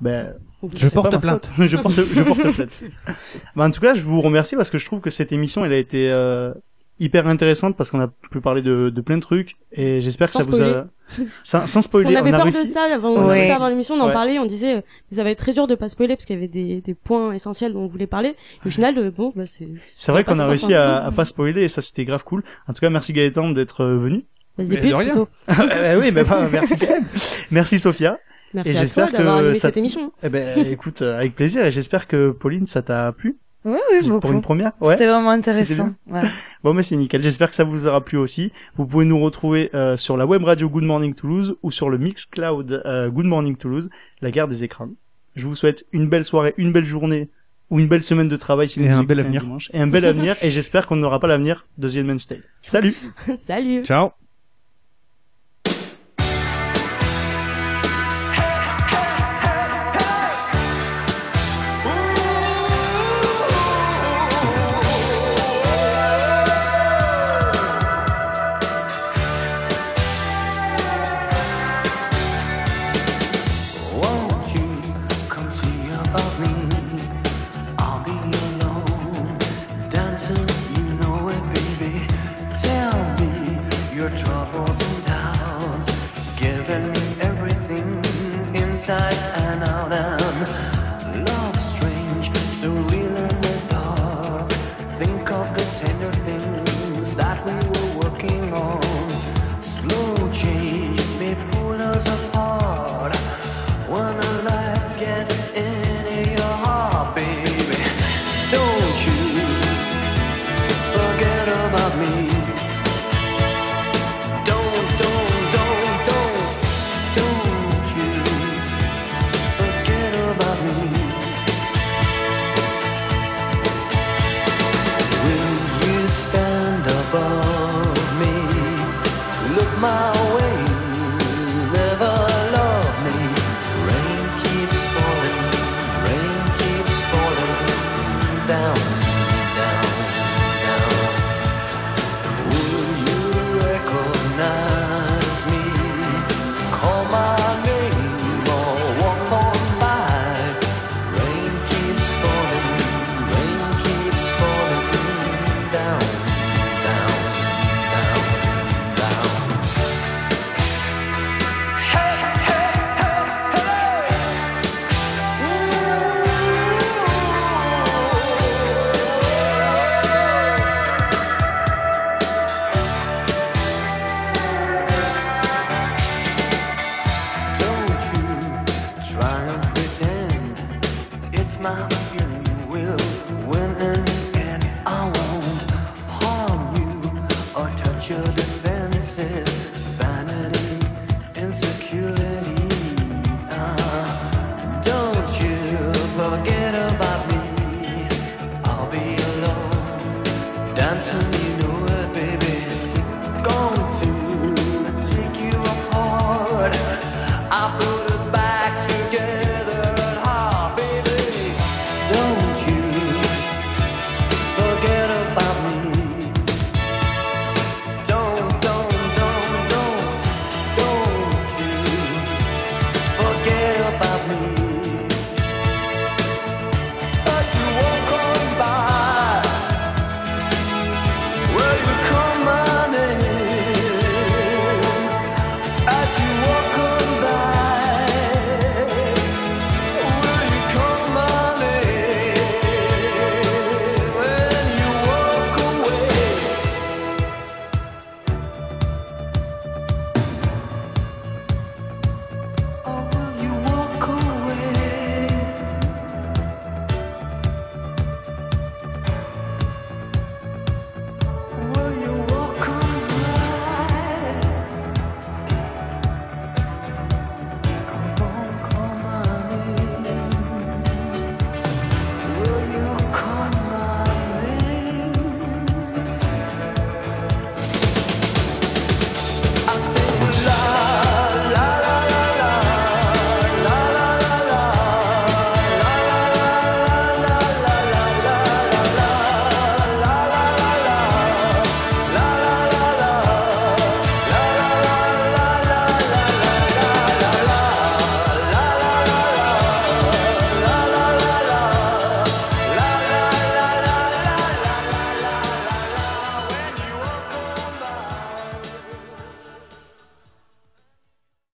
Speaker 1: ben
Speaker 4: Je porte
Speaker 1: pas ma
Speaker 4: plainte.
Speaker 1: faute. je porte je porte plainte. bah, en tout cas, je vous remercie parce que je trouve que cette émission, elle a été euh, hyper intéressante parce qu'on a pu parler de, de plein de trucs et j'espère que ça vous a sans, sans
Speaker 2: Parce
Speaker 1: spoiler,
Speaker 2: avait
Speaker 1: on a
Speaker 2: peur
Speaker 1: réussi.
Speaker 2: de ça avant,
Speaker 3: Ouais.
Speaker 2: juste avant l'émission, on en
Speaker 1: Ouais.
Speaker 2: parlait, on disait, euh, ça va être très dur de pas spoiler parce qu'il y avait des, des points essentiels dont on voulait parler. Et au final, euh, bon, bah, c'est.
Speaker 1: C'est vrai qu'on a réussi à, à pas spoiler et ça c'était grave cool. En tout cas, merci Gaëtan d'être euh, venu.
Speaker 2: Bah, se
Speaker 4: Mais
Speaker 2: députe,
Speaker 4: de rien.
Speaker 2: plutôt.
Speaker 1: Eh oui, mais bah, merci quand même. Merci Sophia.
Speaker 2: Merci
Speaker 1: Et
Speaker 2: à toi d'avoir animé
Speaker 1: ça-
Speaker 2: cette émission.
Speaker 1: Eh ben, écoute, euh, avec plaisir et j'espère que Pauline, ça t'a plu
Speaker 3: Oui, oui,
Speaker 1: pour
Speaker 3: beaucoup.
Speaker 1: une première. Ouais.
Speaker 3: C'était vraiment intéressant. Ouais.
Speaker 1: Bon, mais c'est nickel. J'espère que ça vous aura plu aussi. Vous pouvez nous retrouver euh, sur la web radio Good Morning Toulouse ou sur le Mixcloud euh, Good Morning Toulouse, la guerre des écrans. Je vous souhaite une belle soirée, une belle journée ou une belle semaine de travail si
Speaker 4: Et
Speaker 1: vous
Speaker 4: un bel avenir.
Speaker 1: dimanche. Et un bel avenir. Et j'espère qu'on n'aura pas l'avenir de The Tale. Salut
Speaker 2: Salut!
Speaker 4: Ciao.
Speaker 5: Above me? Look my